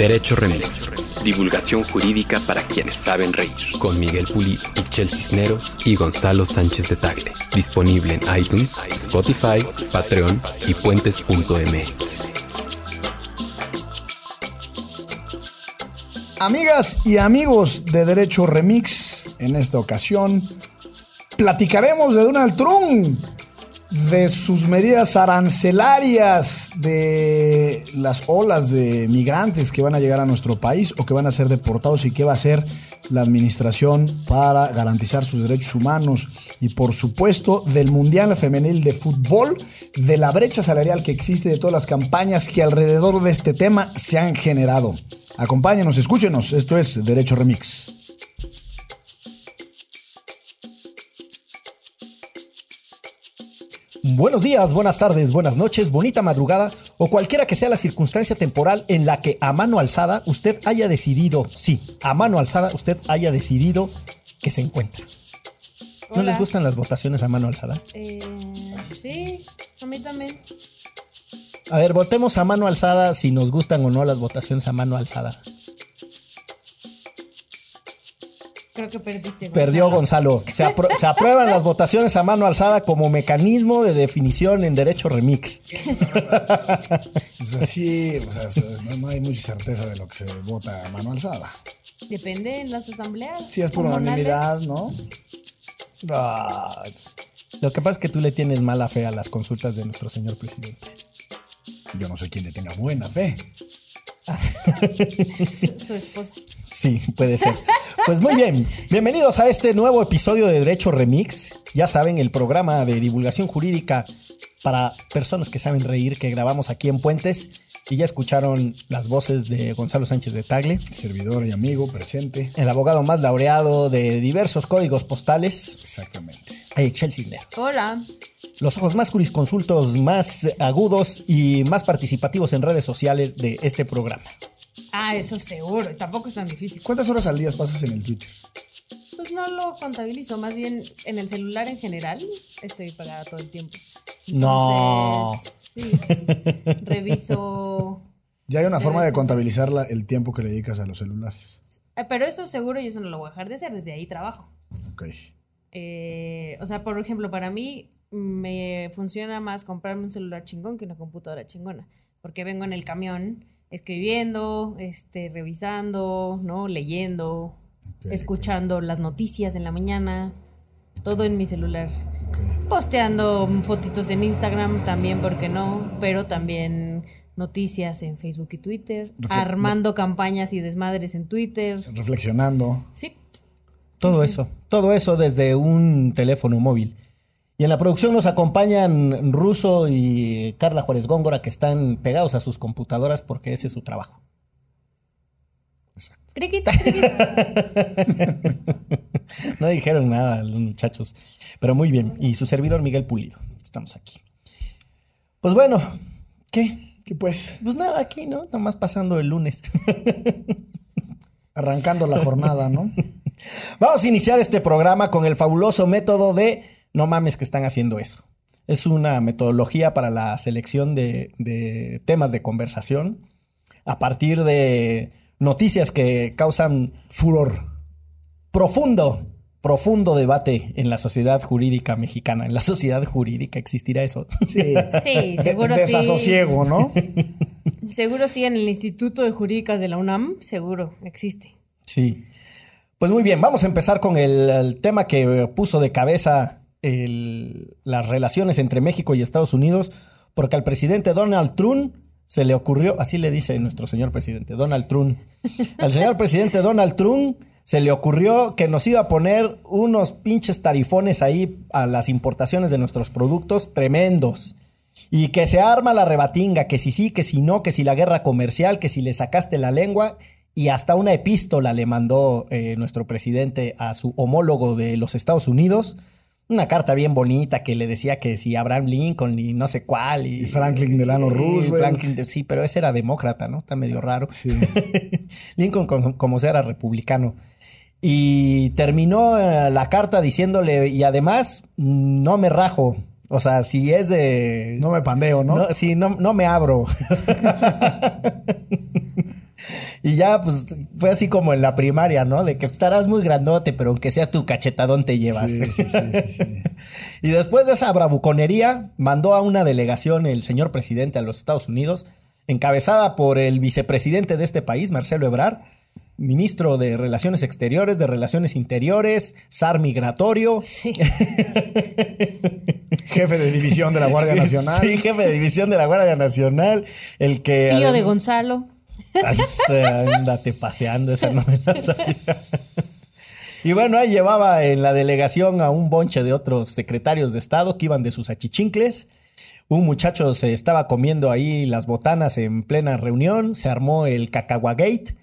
Derecho Remix. Divulgación jurídica para quienes saben reír. Con Miguel Pulido, Michel Cisneros y Gonzalo Sánchez de Tagle. Disponible en iTunes, Spotify, Patreon y puentes.mx. Amigas y amigos de Derecho Remix, en esta ocasión platicaremos de Donald Trump, de sus medidas arancelarias, de las olas de migrantes que van a llegar a nuestro país o que van a ser deportados y qué va a hacer la administración para garantizar sus derechos humanos y por supuesto del Mundial Femenil de Fútbol, de la brecha salarial que existe, de todas las campañas que alrededor de este tema se han generado. Acompáñenos, escúchenos, esto es Derecho Remix. Buenos días, buenas tardes, buenas noches, bonita madrugada o cualquiera que sea la circunstancia temporal en la que a mano alzada usted haya decidido, sí, a mano alzada usted haya decidido que se encuentra. ¿No les gustan las votaciones a mano alzada? Eh, sí, a mí también. A ver, votemos a mano alzada si nos gustan o no las votaciones a mano alzada. Creo que perdiste. Perdió Gonzalo. Se, apro- se aprueban las votaciones a mano alzada como mecanismo de definición en derecho remix. Pues así, o sea, no, no hay mucha certeza de lo que se vota a mano alzada. Depende en las asambleas. Si es por unanimidad, ¿no? Ah, lo que pasa es que tú le tienes mala fe a las consultas de nuestro señor presidente. Yo no sé quién le tenga buena fe. Su, su esposa. Sí, puede ser. Pues muy bien, bienvenidos a este nuevo episodio de Derecho Remix. Ya saben, el programa de divulgación jurídica para personas que saben reír que grabamos aquí en Puentes. Y ya escucharon las voces de Gonzalo Sánchez de Tagle, Servidor y amigo presente. el abogado más laureado de diversos códigos postales, Exactamente. Eh, Chelsea. Hola. Los ojos más jurisconsultos, más agudos y más participativos en redes sociales de este programa. Ah, eso seguro. Tampoco es tan difícil. ¿Cuántas horas al día pasas en el Twitter? Pues no lo contabilizo. Más bien en el celular en general estoy pagada todo el tiempo. No. Entonces, Sí. Reviso. Ya hay una forma de contabilizar la- el tiempo que le dedicas a los celulares. Eh, Pero eso seguro y eso no lo voy a dejar de hacer. Desde ahí trabajo. Ok. Eh, o sea, por ejemplo, para mí me funciona más comprarme un celular chingón que una computadora chingona. Porque vengo en el camión escribiendo, este, revisando, ¿no? Leyendo, escuchando las noticias en la mañana. Todo en mi celular. Posteando fotitos en Instagram también, ¿por qué no? Pero también noticias en Facebook y Twitter. Refle- armando campañas y desmadres en Twitter. Reflexionando. Sí. Todo eso, todo eso desde un teléfono móvil. Y en la producción nos acompañan Russo y Carla Juárez Góngora, que están pegados a sus computadoras porque ese es su trabajo. Exacto. Criquita, criquita. No dijeron nada los muchachos, pero muy bien. Y su servidor Miguel Pulido, estamos aquí. Pues bueno, ¿qué? ¿Qué pues? Pues nada, aquí, ¿no? Nomás pasando el lunes. Arrancando la jornada, ¿no? Vamos a iniciar este programa con el fabuloso método de no mames que están haciendo eso. Es una metodología para la selección de, de temas de conversación a partir de noticias que causan Furor. profundo, profundo debate en la sociedad jurídica mexicana. En la sociedad jurídica existirá eso. Sí. Sí, seguro De- sí. Desasosiego, ¿no? Seguro sí, en el Instituto de Jurídicas de la UNAM, seguro existe. Sí. Pues muy bien, vamos a empezar con el, tema que puso de cabeza el- las relaciones entre México y Estados Unidos, porque al presidente Donald Trump se le ocurrió, así le dice nuestro señor presidente, Donald Trump, al señor presidente Donald Trump se le ocurrió que nos iba a poner unos pinches tarifones ahí a las importaciones de nuestros productos tremendos. Y que se arma la rebatinga, que si sí, que si no, que si la guerra comercial, que si le sacaste la lengua. Y hasta una epístola le mandó eh, nuestro presidente a su homólogo de los Estados Unidos. Una carta bien bonita que le decía que si Abraham Lincoln y no sé cuál. Y, Y Franklin Delano y Roosevelt. Franklin de- sí, pero ese era demócrata, ¿no? Está medio raro. Sí. Lincoln, como, como sea, era republicano. Y terminó eh, la carta diciéndole, y además, mm, no me rajo. O sea, si es de... No me pandeo, ¿no? No, sí, no, no me abro. Y ya, pues, fue así como en la primaria, ¿no? De que estarás muy grandote, pero aunque sea tu cachetadón te llevas. Sí, sí, sí, sí. y después de esa bravuconería, mandó a una delegación el señor presidente a los Estados Unidos, encabezada por el vicepresidente de este país, Marcelo Ebrard, ministro de Relaciones Exteriores, de Relaciones Interiores, SAR migratorio. Sí. Jefe de división de la Guardia Nacional. Sí, jefe de división de la Guardia Nacional, el que... Tío de Gonzalo. Ay, ándate paseando, esa no la. Y bueno, ahí llevaba en la delegación a un bonche de otros secretarios de Estado que iban de sus achichincles. Un muchacho se estaba comiendo ahí las botanas en plena reunión, se armó el cacahuagate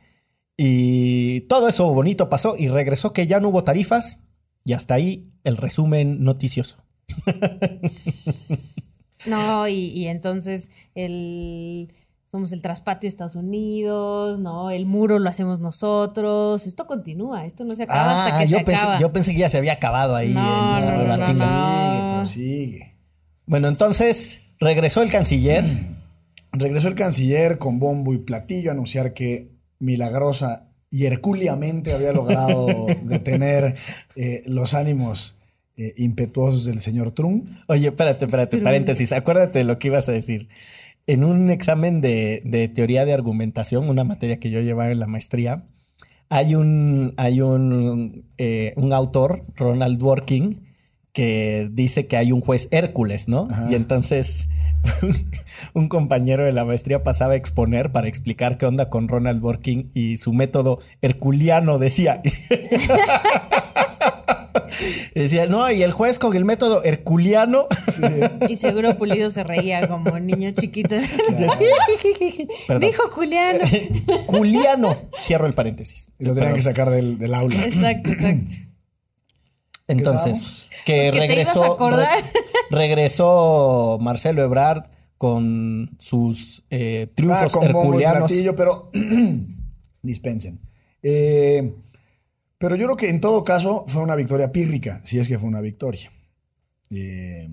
y todo eso bonito pasó y regresó que ya no hubo tarifas y hasta ahí el resumen noticioso. No, y, y entonces el somos el traspatio de Estados Unidos, ¿no? El muro lo hacemos nosotros. Esto continúa, esto no se acaba hasta que Ah, yo se pensé, acaba. yo pensé que ya se había acabado ahí. No, prosigue. Bueno, entonces regresó el canciller. Regresó el canciller con bombo y platillo a anunciar que milagrosa y hercúleamente había logrado detener eh, los ánimos eh, impetuosos del señor Trump. Oye, espérate, espérate, Pero- paréntesis. Acuérdate de lo que ibas a decir. En un examen de, de teoría de argumentación, una materia que yo llevaba en la maestría, hay un, hay un, eh, un autor, Ronald Dworkin, que dice que hay un juez Hércules, ¿no? Ajá. Y entonces un compañero de la maestría pasaba a exponer para explicar qué onda con Ronald Dworkin y su método herculiano, decía. Decía, no, y el juez con el método herculiano Y seguro Pulido se reía como niño chiquito. Dijo Juliano. Culiano. Cierro el paréntesis. Y lo tenían que sacar del, del aula. Exacto, exacto. Entonces, que Pues que te regresó. ibas a acordar. re- regresó Marcelo Ebrard con sus eh, Ah, triunfos con bombo y herculeanos. platillo, pero dispensen. Eh, pero yo creo que en todo caso fue una victoria pírrica, si es que fue una victoria. Eh,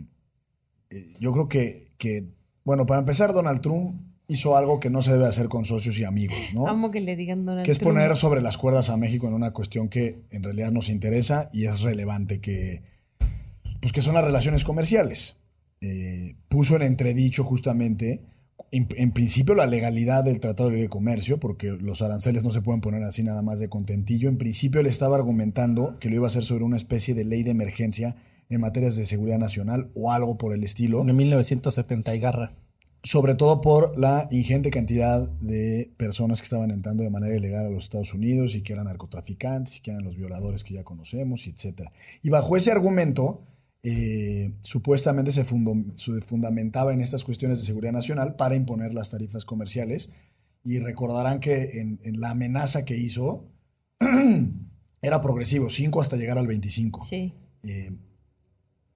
eh, yo creo que, que, bueno, para empezar, Donald Trump hizo algo que no se debe hacer con socios y amigos, ¿no? Amo que le digan Donald que es Trump. poner sobre las cuerdas a México en una cuestión que en realidad nos interesa y es relevante que, pues que son las relaciones comerciales. Eh, puso en entredicho justamente, en, en principio, la legalidad del Tratado de Libre Comercio, porque los aranceles no se pueden poner así nada más de contentillo. En principio, él estaba argumentando que lo iba a hacer sobre una especie de ley de emergencia en materias de seguridad nacional o algo por el estilo En 1970 y garra. sobre todo por la ingente cantidad de personas que estaban entrando de manera ilegal a los Estados Unidos y que eran narcotraficantes y que eran los violadores que ya conocemos, y etcétera. Y bajo ese argumento, eh, supuestamente se, fundo- se fundamentaba en estas cuestiones de seguridad nacional para imponer las tarifas comerciales. Y recordarán que en, en la amenaza que hizo era progresivo, 5 hasta llegar al 25. Sí. Eh,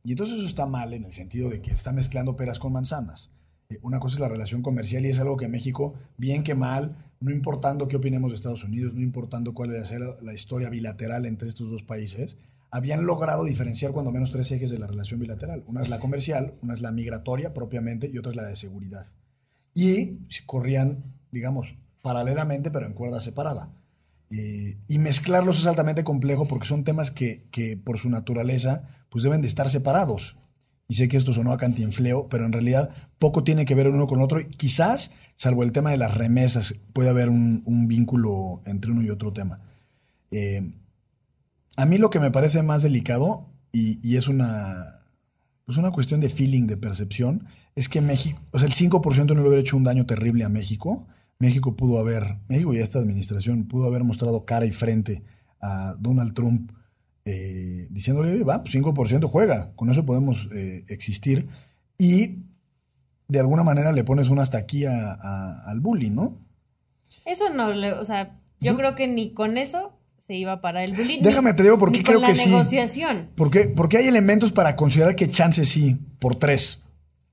y entonces eso está mal en el sentido de que está mezclando peras con manzanas. Eh, una cosa es la relación comercial y es algo que México, bien que mal, no importando qué opinemos de Estados Unidos, no importando cuál debe ser la, la historia bilateral entre estos dos países, habían logrado diferenciar cuando menos tres ejes de la relación bilateral. Una es la comercial, una es la migratoria propiamente y otra es la de seguridad. Y corrían, digamos, paralelamente pero en cuerda separada. Eh, y mezclarlos es altamente complejo porque son temas que, que, por su naturaleza pues deben de estar separados. Y sé que esto sonó a cantinfleo, pero en realidad poco tiene que ver uno con otro. Quizás, salvo el tema de las remesas, puede haber un, un vínculo entre uno y otro tema. Eh, a mí lo que me parece más delicado, y, y es una, pues una cuestión de feeling, de percepción, es que México, o sea, el 5% no le hubiera hecho un daño terrible a México. México pudo haber, México y esta administración pudo haber mostrado cara y frente a Donald Trump eh, diciéndole, va, pues 5% juega, con eso podemos eh, existir. Y de alguna manera le pones un hasta aquí a- a- al bullying, ¿no? Eso no, o sea, yo, Yo- creo que ni con eso se iba a parar el bullying. Déjame te digo por qué creo que sí. negociación. Porque, porque hay elementos para considerar que chance sí, por tres.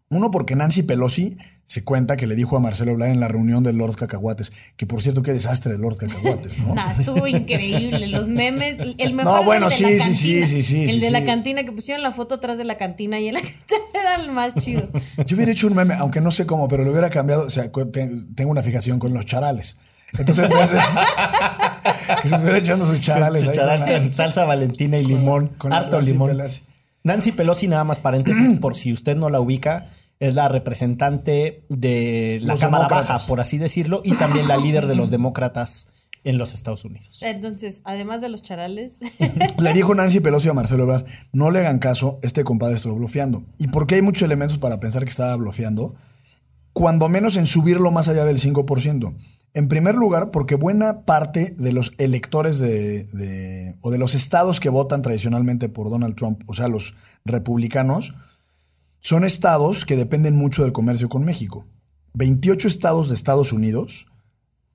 Uno, porque Nancy Pelosi se cuenta que le dijo a Marcelo Ebrard en la reunión del Lord Cacahuates, que por cierto, qué desastre el Lord Cacahuates, ¿no? Nah, estuvo increíble. Los memes. El mejor No, bueno, de sí, la sí, sí, cantina. sí, sí, El de la cantina que pusieron la foto atrás de la cantina y el era el más chido. Yo hubiera hecho un meme, aunque no sé cómo, pero lo hubiera cambiado. O sea, tengo una fijación con los charales. Entonces, pues, que se estuviera echando sus charales. Su charal con salsa valentina y limón. con harto Nancy limón. Pelosi. Nancy Pelosi, nada más paréntesis, por si usted no la ubica, es la representante de la Los Cámara demócratas. Baja, por así decirlo, y también la líder de los demócratas en los Estados Unidos. Entonces, además de los charales, Le dijo Nancy Pelosi a Marcelo Ebrard, no le hagan caso, este compadre está bloqueando. ¿Y por qué hay muchos elementos para pensar que estaba bloqueando? Cuando menos en subirlo más allá del 5%. En primer lugar, porque buena parte de los electores de, o de los estados que votan tradicionalmente por Donald Trump, o sea, los republicanos, son estados que dependen mucho del comercio con México. 28 estados de Estados Unidos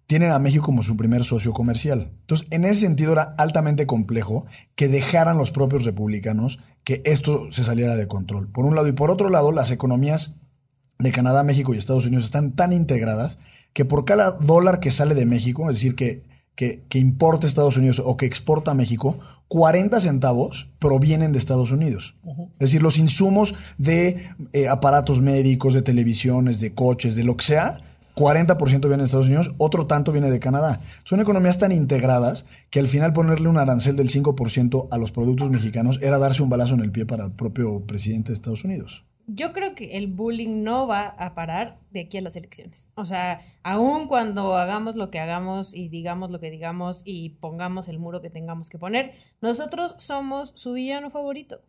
tienen a México como su primer socio comercial. Entonces, en ese sentido era altamente complejo que dejaran los propios republicanos que esto se saliera de control. Por un lado, y por otro lado, las economías de Canadá, México y Estados Unidos están tan integradas que por cada dólar que sale de México, es decir, que, que, que importa Estados Unidos o que exporta a México, 40 centavos provienen de Estados Unidos. Es decir, los insumos de eh, aparatos médicos, de televisiones, de coches, de lo que sea, 40% viene de Estados Unidos, otro tanto viene de Canadá. Son economías tan integradas que al final ponerle un arancel del 5% a los productos mexicanos era darse un balazo en el pie para el propio presidente de Estados Unidos. Yo creo que el bullying no va a parar de aquí a las elecciones. O sea, aun cuando hagamos lo que hagamos y digamos lo que digamos y pongamos el muro que tengamos que poner, nosotros somos su villano favorito.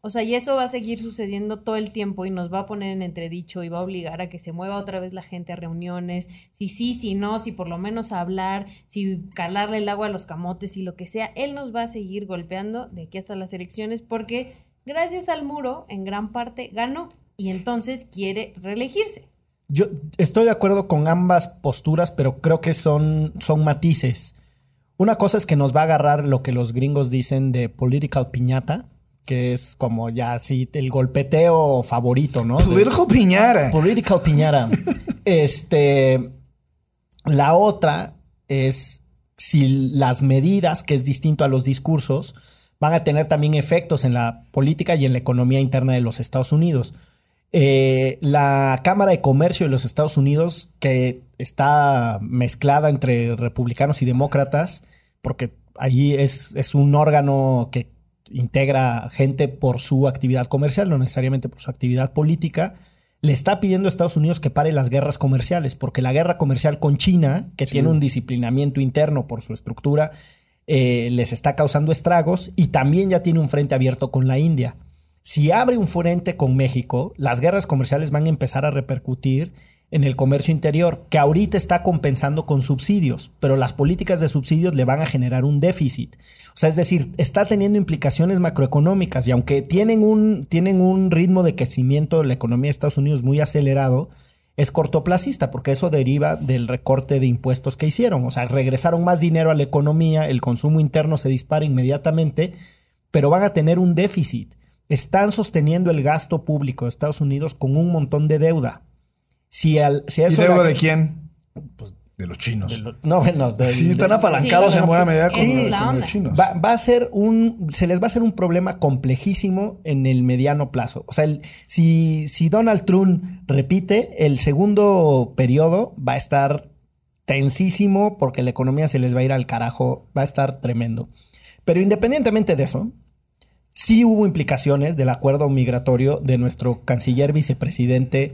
O sea, y eso va a seguir sucediendo todo el tiempo y nos va a poner en entredicho y va a obligar a que se mueva otra vez la gente a reuniones, si sí, si no, si por lo menos hablar, si calarle el agua a los camotes y lo que sea. Él nos va a seguir golpeando de aquí hasta las elecciones porque gracias al muro, en gran parte, ganó y entonces quiere reelegirse. Yo estoy de acuerdo con ambas posturas, pero creo que son, son matices. Una cosa es que nos va a agarrar lo que los gringos dicen de political piñata, que es como ya así el golpeteo favorito, ¿no? De- Political Piñara. Political piñata. este. La otra es si las medidas, que es distinto a los discursos, van a tener también efectos en la política y en la economía interna de los Estados Unidos. Eh, la Cámara de Comercio de los Estados Unidos, que está mezclada entre republicanos y demócratas, porque allí es, es un órgano que integra gente por su actividad comercial, no necesariamente por su actividad política, le está pidiendo a Estados Unidos que pare las guerras comerciales, porque la guerra comercial con China, que tiene un disciplinamiento interno por su estructura, eh, les está causando estragos y también ya tiene un frente abierto con la India. Si abre un frente con México, las guerras comerciales van a empezar a repercutir en el comercio interior, que ahorita está compensando con subsidios, pero las políticas de subsidios le van a generar un déficit. O sea, es decir, está teniendo implicaciones macroeconómicas y aunque tienen un, tienen un ritmo de crecimiento de la economía de Estados Unidos muy acelerado, es cortoplacista porque eso deriva del recorte de impuestos que hicieron. O sea, regresaron más dinero a la economía, el consumo interno se dispara inmediatamente, pero van a tener un déficit. Están sosteniendo el gasto público de Estados Unidos con un montón de deuda. Si, al, si a ¿Y eso deuda de quién? Pues de los chinos. No, bueno, Sí, están apalancados Sí, en buena medida con, la los chinos. Va, va a ser un, se les va a hacer un problema complejísimo en el mediano plazo. O sea, el- si, si Donald Trump repite, el segundo periodo va a estar tensísimo porque la economía se les va a ir al carajo, va a estar tremendo. Pero independientemente de eso, sí hubo implicaciones del acuerdo migratorio de nuestro canciller vicepresidente,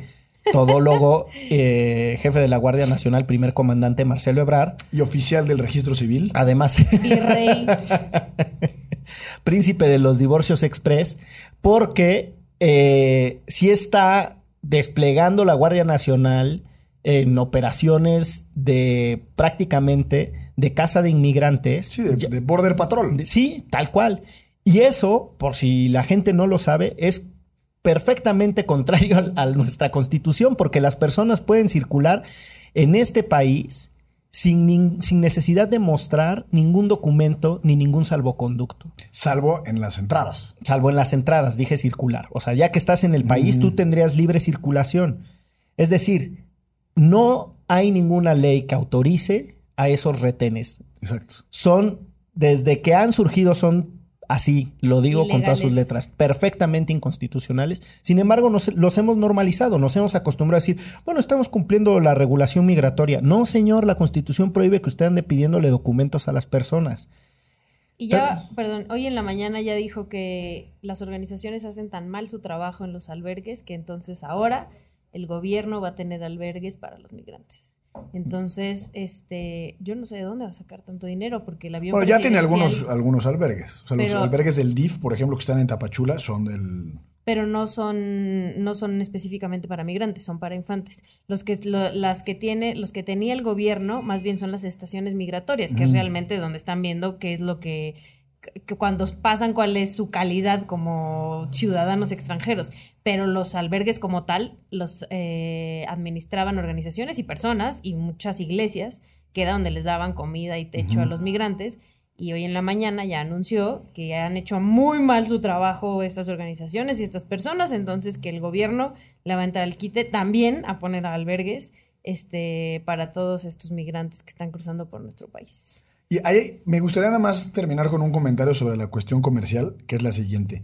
todólogo, eh, jefe de la Guardia Nacional, primer comandante Marcelo Ebrard. Y oficial del registro civil. Además, Virrey. príncipe de los divorcios express, porque eh, sí está desplegando la Guardia Nacional en operaciones de prácticamente de casa de inmigrantes. Sí, de, Ya- de Border Patrol. de- sí, tal cual. Y eso, por si la gente no lo sabe, es perfectamente contrario a, nuestra constitución, porque las personas pueden circular en este país sin, sin necesidad de mostrar ningún documento ni ningún salvoconducto. Salvo en las entradas. Salvo en las entradas, dije circular. O sea, ya que estás en el país, tú tendrías libre circulación. Es decir, no hay ninguna ley que autorice a esos retenes. Exacto. Son, desde que han surgido, son Así, lo digo con todas sus letras, perfectamente inconstitucionales. Sin embargo, nos, los hemos normalizado, nos hemos acostumbrado a decir, bueno, estamos cumpliendo la regulación migratoria. No, señor, la constitución prohíbe que usted ande pidiéndole documentos a las personas. Y ya, perdón, hoy en la mañana ya dijo que las organizaciones hacen tan mal su trabajo en los albergues que entonces ahora el gobierno va a tener albergues para los migrantes. Entonces, este, yo no sé de dónde va a sacar tanto dinero porque el avión. Bueno, ya tiene algunos, algunos albergues. O sea, los albergues del DIF, por ejemplo, que están en Tapachula, son del. Pero no son, no son específicamente para migrantes, son para infantes. Los que, las que tiene, los que tenía el gobierno, más bien son las estaciones migratorias, que es realmente donde están viendo qué es lo que que cuando pasan cuál es su calidad como ciudadanos extranjeros, pero los albergues como tal los eh, administraban organizaciones y personas y muchas iglesias, que era donde les daban comida y techo a los migrantes. Y hoy en la mañana ya anunció que han hecho muy mal su trabajo estas organizaciones y estas personas, entonces que el gobierno le va a entrar al quite también a poner albergues este, para todos estos migrantes que están cruzando por nuestro país. Y ahí me gustaría nada más terminar con un comentario sobre la cuestión comercial, que es la siguiente.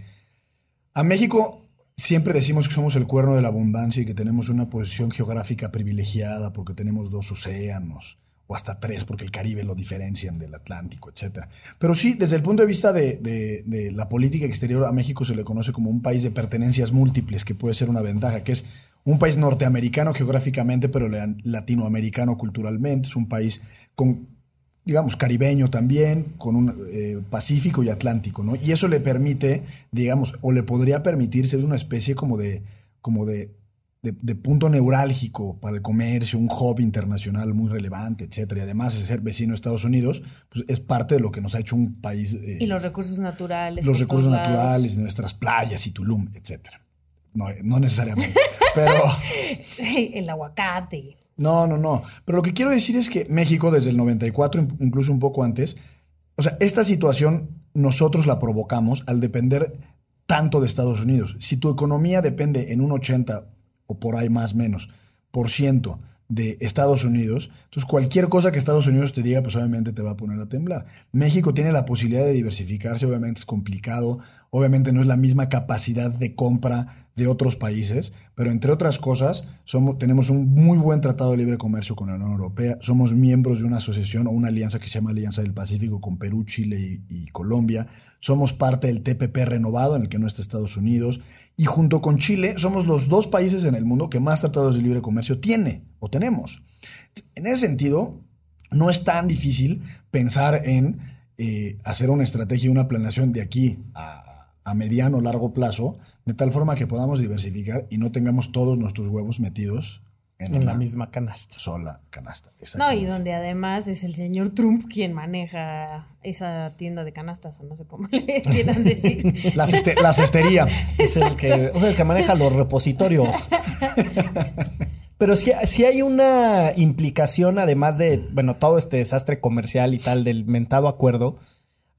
A México siempre decimos que somos el cuerno de la abundancia y que tenemos una posición geográfica privilegiada porque tenemos dos océanos o hasta tres porque el Caribe lo diferencian del Atlántico, etc. Pero sí, desde el punto de vista de, de, la política exterior, a México se le conoce como un país de pertenencias múltiples, que puede ser una ventaja, que es un país norteamericano geográficamente, pero latinoamericano culturalmente, es un país con digamos, caribeño también, con un eh, Pacífico y Atlántico, ¿no? Y eso le permite, digamos, o le podría permitir ser una especie como de, como de, de, punto neurálgico para el comercio, un hub internacional muy relevante, etcétera. Y además de ser vecino de Estados Unidos, pues es parte de lo que nos ha hecho un país... Eh, y los recursos naturales. Los recursos naturales, nuestras playas y Tulum, etcétera. No, no necesariamente, pero... el aguacate. No, no, no. Pero lo que quiero decir es que México, desde el 94, incluso un poco antes, o sea, esta situación nosotros la provocamos al depender tanto de Estados Unidos. Si tu economía depende en un 80 o por ahí más menos por ciento de Estados Unidos, entonces cualquier cosa que Estados Unidos te diga, pues obviamente te va a poner a temblar. México tiene la posibilidad de diversificarse, obviamente es complicado, obviamente no es la misma capacidad de compra de otros países, pero entre otras cosas, somos, tenemos un muy buen tratado de libre comercio con la Unión Europea, somos miembros de una asociación o una alianza que se llama Alianza del Pacífico con Perú, Chile y, Colombia, somos parte del TPP renovado en el que no está Estados Unidos, y junto con Chile somos los dos países en el mundo que más tratados de libre comercio tiene o tenemos. En ese sentido, no es tan difícil pensar en eh, hacer una estrategia y una planeación de aquí a a mediano o largo plazo, de tal forma que podamos diversificar y no tengamos todos nuestros huevos metidos en, la misma canasta. Sola canasta. No, y donde además es el señor Trump quien maneja esa tienda de canastas, o no sé cómo le quieran decir. la, cestería. es, el que, es el que maneja los repositorios. Pero si, si, hay una implicación, además de, bueno, todo este desastre comercial y tal del mentado acuerdo,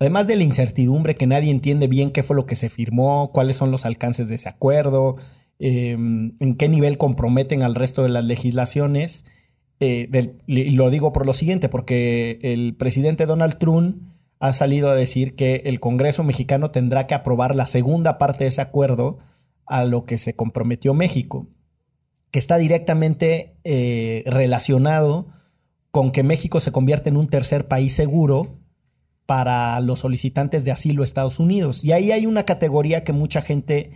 Además de la incertidumbre que nadie entiende bien qué fue lo que se firmó, cuáles son los alcances de ese acuerdo, em, en qué nivel comprometen al resto de las legislaciones. Eh, y lo digo por lo siguiente, porque el presidente Donald Trump ha salido a decir que el Congreso mexicano tendrá que aprobar la segunda parte de ese acuerdo a lo que se comprometió México, que está directamente eh, relacionado con que México se convierte en un tercer país seguro para los solicitantes de asilo a Estados Unidos. Y ahí hay una categoría que mucha gente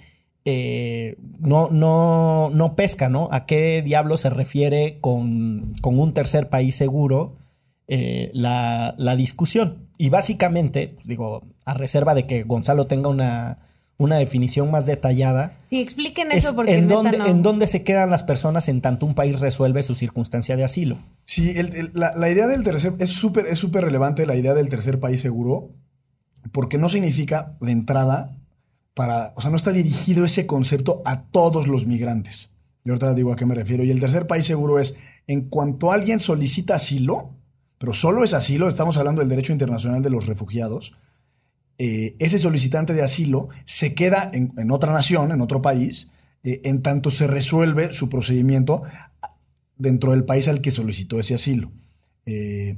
eh, no, no, no, pesca, ¿no? ¿A qué diablo se refiere con, un tercer país seguro eh, la, la, discusión? Y básicamente, pues digo, a reserva de que Gonzalo tenga una una definición más detallada. Sí, expliquen eso porque en dónde, en dónde se quedan las personas en tanto un país resuelve su circunstancia de asilo. Sí, la, idea del tercer es súper es súper relevante la idea del tercer país seguro porque no significa de entrada para, o sea, no está dirigido ese concepto a todos los migrantes. Yo ahorita digo a qué me refiero. Y el tercer país seguro es en cuanto alguien solicita asilo, pero solo es asilo, estamos hablando del derecho internacional de los refugiados eh, ese solicitante de asilo se queda en, otra nación, en otro país, eh, en tanto se resuelve su procedimiento dentro del país al que solicitó ese asilo. Eh,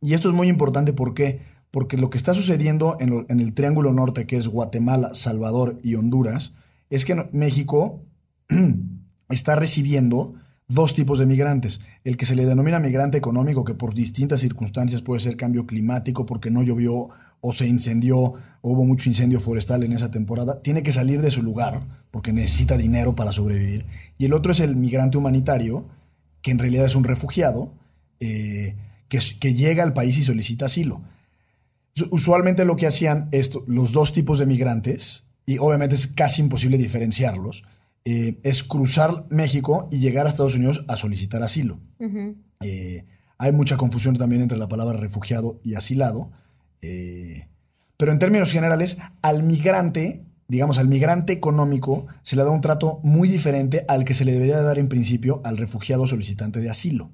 y esto es muy importante, ¿por qué? porque lo que está sucediendo en, en el Triángulo Norte, que es Guatemala, Salvador y Honduras, es que México está recibiendo dos tipos de migrantes. El que se le denomina migrante económico, que por distintas circunstancias puede ser cambio climático, porque no llovió o se incendió o hubo mucho incendio forestal en esa temporada, tiene que salir de su lugar porque necesita dinero para sobrevivir. Y el otro es el migrante humanitario, que en realidad es un refugiado, eh, que, que, llega al país y solicita asilo. Usualmente lo que hacían esto, los dos tipos de migrantes, y obviamente es casi imposible diferenciarlos, eh, es cruzar México y llegar a Estados Unidos a solicitar asilo. Eh, hay mucha confusión también entre la palabra refugiado y asilado. Eh, pero en términos generales, al migrante, digamos, al migrante económico, se le da un trato muy diferente al que se le debería dar en principio al refugiado solicitante de asilo.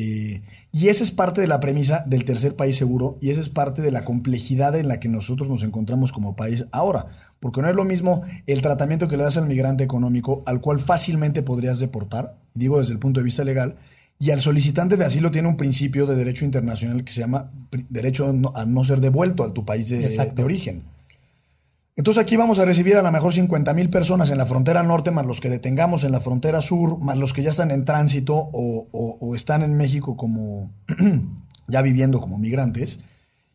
Eh, y esa es parte de la premisa del tercer país seguro y esa es parte de la complejidad en la que nosotros nos encontramos como país ahora. Porque no es lo mismo el tratamiento que le das al migrante económico, al cual fácilmente podrías deportar, digo desde el punto de vista legal, y al solicitante de asilo tiene un principio de derecho internacional que se llama derecho a no, ser devuelto a tu país de, origen. Entonces aquí vamos a recibir a lo mejor 50 mil personas en la frontera norte, más los que detengamos en la frontera sur, más los que ya están en tránsito o, están en México como ya viviendo como migrantes.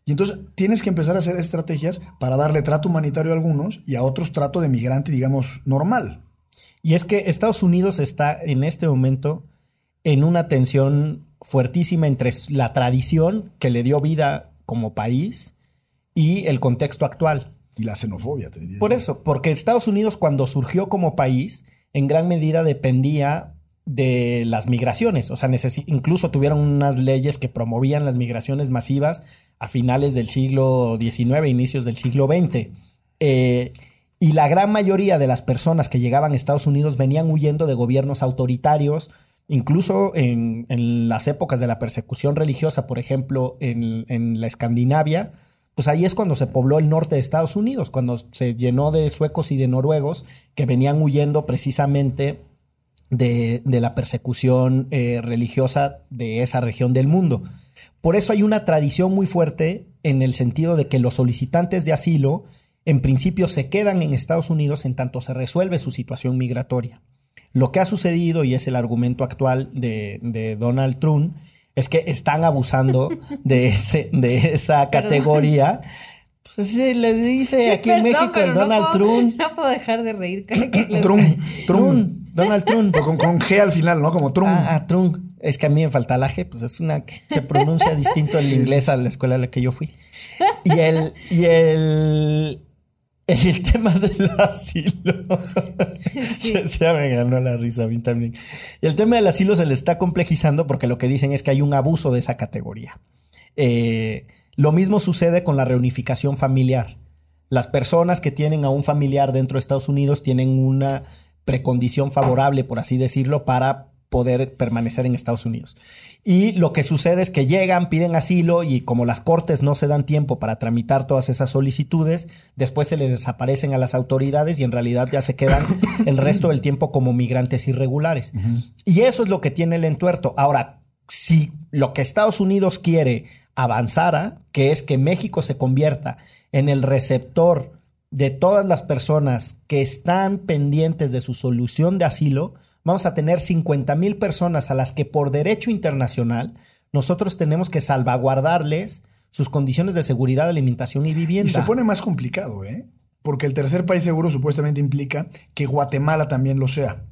Y entonces tienes que empezar a hacer estrategias para darle trato humanitario a algunos y a otros trato de migrante, digamos, normal. Y es que Estados Unidos está en este momento en una tensión fuertísima entre la tradición que le dio vida como país y el contexto actual. Y la xenofobia, te diría. Por eso, porque Estados Unidos cuando surgió como país, en gran medida dependía de las migraciones. O sea, incluso tuvieron unas leyes que promovían las migraciones masivas a finales del siglo XIX, inicios del siglo XX. Eh, y la gran mayoría de las personas que llegaban a Estados Unidos venían huyendo de gobiernos autoritarios Incluso en, las épocas de la persecución religiosa, por ejemplo, en, la Escandinavia, pues ahí es cuando se pobló el norte de Estados Unidos, cuando se llenó de suecos y de noruegos que venían huyendo precisamente de, la persecución eh, religiosa de esa región del mundo. Por eso hay una tradición muy fuerte en el sentido de que los solicitantes de asilo en principio se quedan en Estados Unidos en tanto se resuelve su situación migratoria. Lo que ha sucedido, y es el argumento actual de, Donald Trump, es que están abusando de, ese, de esa categoría. Pues así le dice aquí en México el Donald Trump. No puedo dejar de reír. Trump, Trump. Donald Trump. con, con, G al final, ¿no? Como Trump. Ah, ah, Trump. Es que a mí me falta la G, pues es una que se pronuncia distinto el inglés a la escuela a la que yo fui. Y el, y el, el tema del asilo. Sí. ya, me ganó la risa a mí también. Y el tema del asilo se le está complejizando porque lo que dicen es que hay un abuso de esa categoría. Eh, lo mismo sucede con la reunificación familiar. Las personas que tienen a un familiar dentro de Estados Unidos tienen una precondición favorable, por así decirlo, para poder permanecer en Estados Unidos. Y lo que sucede es que llegan, piden asilo y como las cortes no se dan tiempo para tramitar todas esas solicitudes, después se les desaparecen a las autoridades y en realidad ya se quedan el resto del tiempo como migrantes irregulares. Y eso es lo que tiene el entuerto. Ahora, si lo que Estados Unidos quiere avanzara, que es que México se convierta en el receptor de todas las personas que están pendientes de su solución de asilo, vamos a tener 50 mil personas a las que por derecho internacional nosotros tenemos que salvaguardarles sus condiciones de seguridad, alimentación y vivienda. Y se pone más complicado, ¿eh? Porque el tercer país seguro supuestamente implica que Guatemala también lo sea.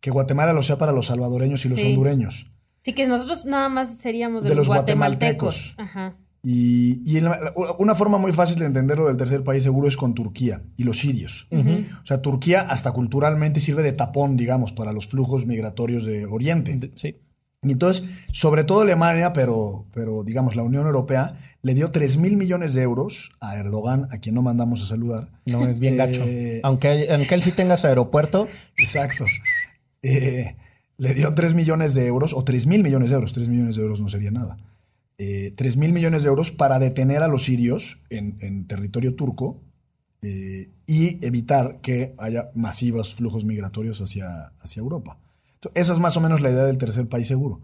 Que Guatemala lo sea para los salvadoreños y los hondureños. Sí, que nosotros nada más seríamos de, los, guatemaltecos. Ajá. Y, una forma muy fácil de entenderlo del tercer país seguro es con Turquía y los sirios. O sea, Turquía hasta culturalmente sirve de tapón, digamos, para los flujos migratorios de Oriente. Sí. Y entonces, sobre todo Alemania, pero, pero digamos la Unión Europea, le dio 3 mil millones de euros a Erdogan, a quien no mandamos a saludar. No, es bien gacho. Eh, aunque, aunque él sí tenga su aeropuerto. Exacto. Eh, le dio 3 millones de euros, o 3 mil millones de euros. 3 millones de euros no sería nada eh, 3 mil millones de euros para detener a los sirios en, territorio turco eh, y evitar que haya masivos flujos migratorios hacia, hacia Europa. esa es más o menos la idea del tercer país seguro.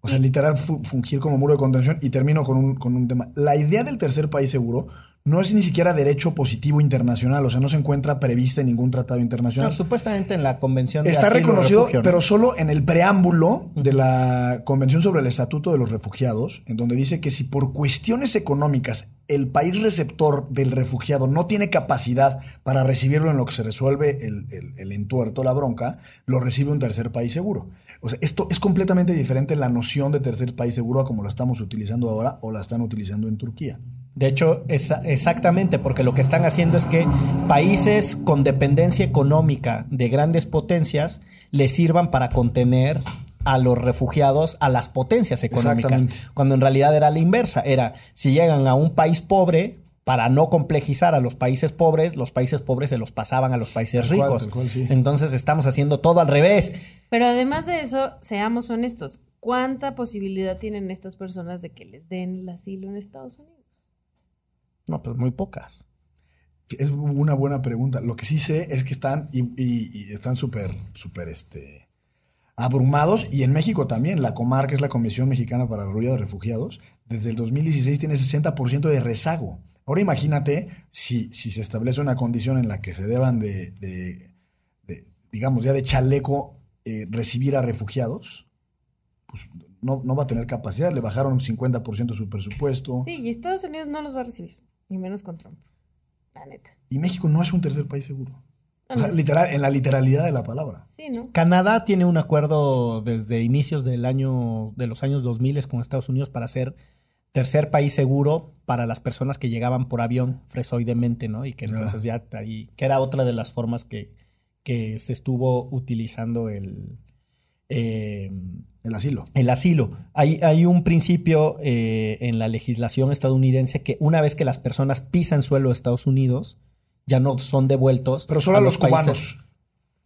O sea, literal fungir como muro de contención y termino con un, con un tema. La idea del tercer país seguro no es ni siquiera derecho positivo internacional, o sea, no se encuentra prevista en ningún tratado internacional. No, supuestamente en la Convención de Está reconocido, pero solo en el preámbulo de la Convención sobre el Estatuto de los Refugiados, en donde dice que si por cuestiones económicas el país receptor del refugiado no tiene capacidad para recibirlo en lo que se resuelve el, el, entuerto, la bronca, lo recibe un tercer país seguro. O sea, esto es completamente diferente la noción de tercer país seguro a como la estamos utilizando ahora o la están utilizando en Turquía. De hecho, es exactamente, porque lo que están haciendo es que países con dependencia económica de grandes potencias les sirvan para contener a los refugiados a las potencias económicas. Cuando en realidad era la inversa. Era, si llegan a un país pobre, para no complejizar a los países pobres, los países pobres se los pasaban a los países ricos. Entonces estamos haciendo todo al revés. Pero además de eso, seamos honestos, ¿cuánta posibilidad tienen estas personas de que les den el asilo en Estados Unidos? No, pues muy pocas. Es una buena pregunta. Lo que sí sé es que están y, están súper, súper este, abrumados. Y en México también, la Comar, que es la Comisión Mexicana para la Ruida de Refugiados, desde el 2016 tiene 60% de rezago. Ahora imagínate si, si se establece una condición en la que se deban de, digamos, ya de chaleco eh, recibir a refugiados, pues no, no va a tener capacidad. Le bajaron un 50% su presupuesto. Sí, y Estados Unidos no los va a recibir ni menos con Trump. La neta. Y México no es un tercer país seguro. literal, en la literalidad de la palabra. Sí, ¿no? Canadá tiene un acuerdo desde inicios del año, de los años 2000 con Estados Unidos para ser tercer país seguro para las personas que llegaban por avión fresoidemente, ¿no? Y que entonces ya ahí, que era otra de las formas que, que se estuvo utilizando el, eh, el asilo. El asilo. Hay, hay un principio eh, en la legislación estadounidense que una vez que las personas pisan suelo de Estados Unidos, ya no son devueltos. Pero solo a los, cubanos.